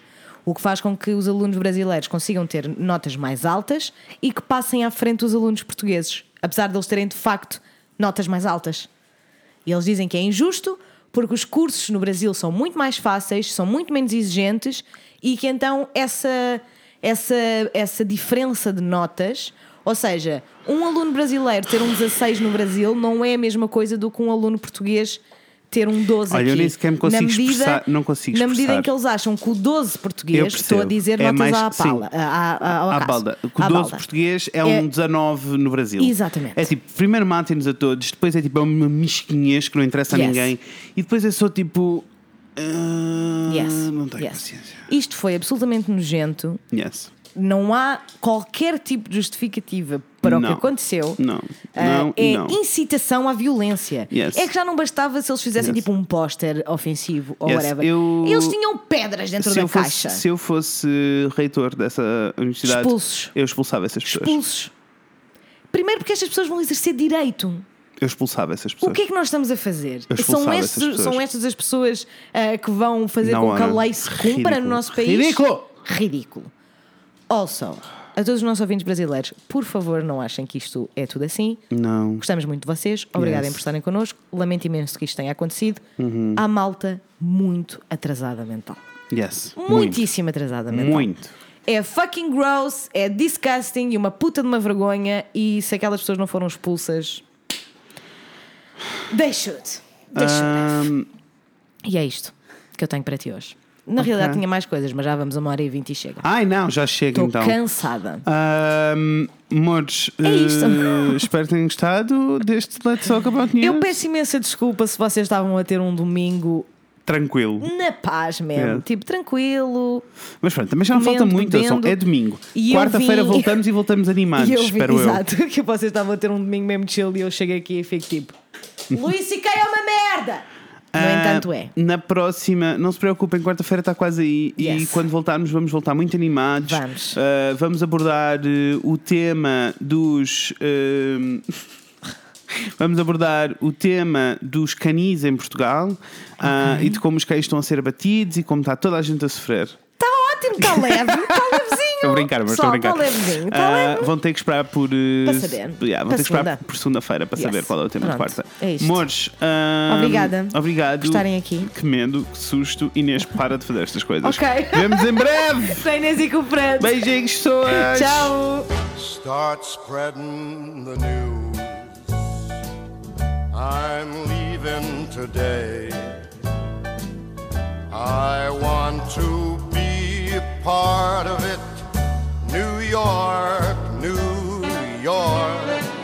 O que faz com que os alunos brasileiros consigam ter notas mais altas e que passem à frente dos alunos portugueses, apesar de eles terem de facto notas mais altas. E eles dizem que é injusto porque os cursos no Brasil são muito mais fáceis, são muito menos exigentes e que então essa, essa, essa diferença de notas, ou seja, um aluno brasileiro ter um 16 no Brasil não é a mesma coisa do que um aluno português ter um 12 Olha, eu aqui. nem sequer me consigo na medida, expressar- não consigo Na medida expressar. em que eles acham que o 12 Eu português, estou a dizer É notas mais- à sim. pala, à, à, balda. O À 12 balda. português é, É- um 19 no Brasil. Exatamente. É tipo, primeiro matem-nos a todos, depois é tipo é uma mesquinhez que não interessa a Yes. ninguém, e depois é só tipo. ah, Yes. Não tenho yes. paciência. Isto foi absolutamente nojento. Yes. Não há qualquer tipo de justificativa para o Não. que aconteceu. Não. Ah, Não é não. incitação à violência. Yes. É que já não bastava se eles fizessem Yes. tipo um póster ofensivo ou Yes. whatever. Eu- Eles tinham pedras dentro Se da fosse, caixa. se eu fosse reitor dessa universidade, Expulsos. eu expulsava essas pessoas. Expulsos. Primeiro porque estas pessoas vão exercer direito. Eu expulsava essas O pessoas. que é que nós estamos a fazer? São, estes, são estas as pessoas ah, que vão fazer Não, com que a lei se cumpra no nosso país? Ridículo! Ridículo. Also, a todos os nossos ouvintes brasileiros, por favor, não achem que isto é tudo assim. Não. Gostamos muito de vocês, obrigada Yes. por estarem connosco. Lamento imenso que isto tenha acontecido. Uhum. Há malta muito atrasada mental. Yes. Muitíssimo atrasada mental. Muito. É fucking gross, é disgusting e uma puta de uma vergonha. E se aquelas pessoas não foram expulsas, they should. They should. Ahm, E é isto que eu tenho para ti hoje. Na realidade tinha mais coisas, mas já vamos a uma hora e vinte e chega. ai não, já chega Estou então. cansada. Ahm, Amores, É isto. eh, espero que tenham gostado deste Let's Talk About News. Eu peço imensa desculpa se vocês estavam a ter um domingo Tranquilo. na paz mesmo. É. Tipo, tranquilo. Mas pronto, também já não falta muito, é bebendo. é domingo. E eu Quarta-feira vim- voltamos e voltamos animados, e eu vi, espero eu. exato, que vocês estavam a ter um domingo mesmo chill e eu cheguei aqui e fico tipo: Luís C.K. é uma merda! No Ah, entanto, é. Na próxima, não se preocupem, quarta-feira está quase aí e Yes. quando voltarmos vamos voltar muito animados. Vamos. Ah, vamos abordar eh, o tema dos. eh, Vamos abordar o tema dos canis em Portugal ah, e de como os cães estão a ser abatidos e como está toda a gente a sofrer. Está ótimo, está leve, está levezinho. Estou a brincar, mas estou a brincar. Está levezinho, Ah, leve. vão ter que esperar por. eh, Para saber. yeah, vão Para ter que esperar por segunda-feira para Yes. saber qual é o tema de Pronto, quarta. é isto. Amores, ah, Obrigada Obrigado. por estarem aqui. Que medo, que susto. Inês, para de fazer estas coisas. Ok. Vemos em breve. A Inês e com o Fred. Beijinhos, pessoas. Tchau. Start spreading the news. I'm leaving today. I want to be a part of New York, New York.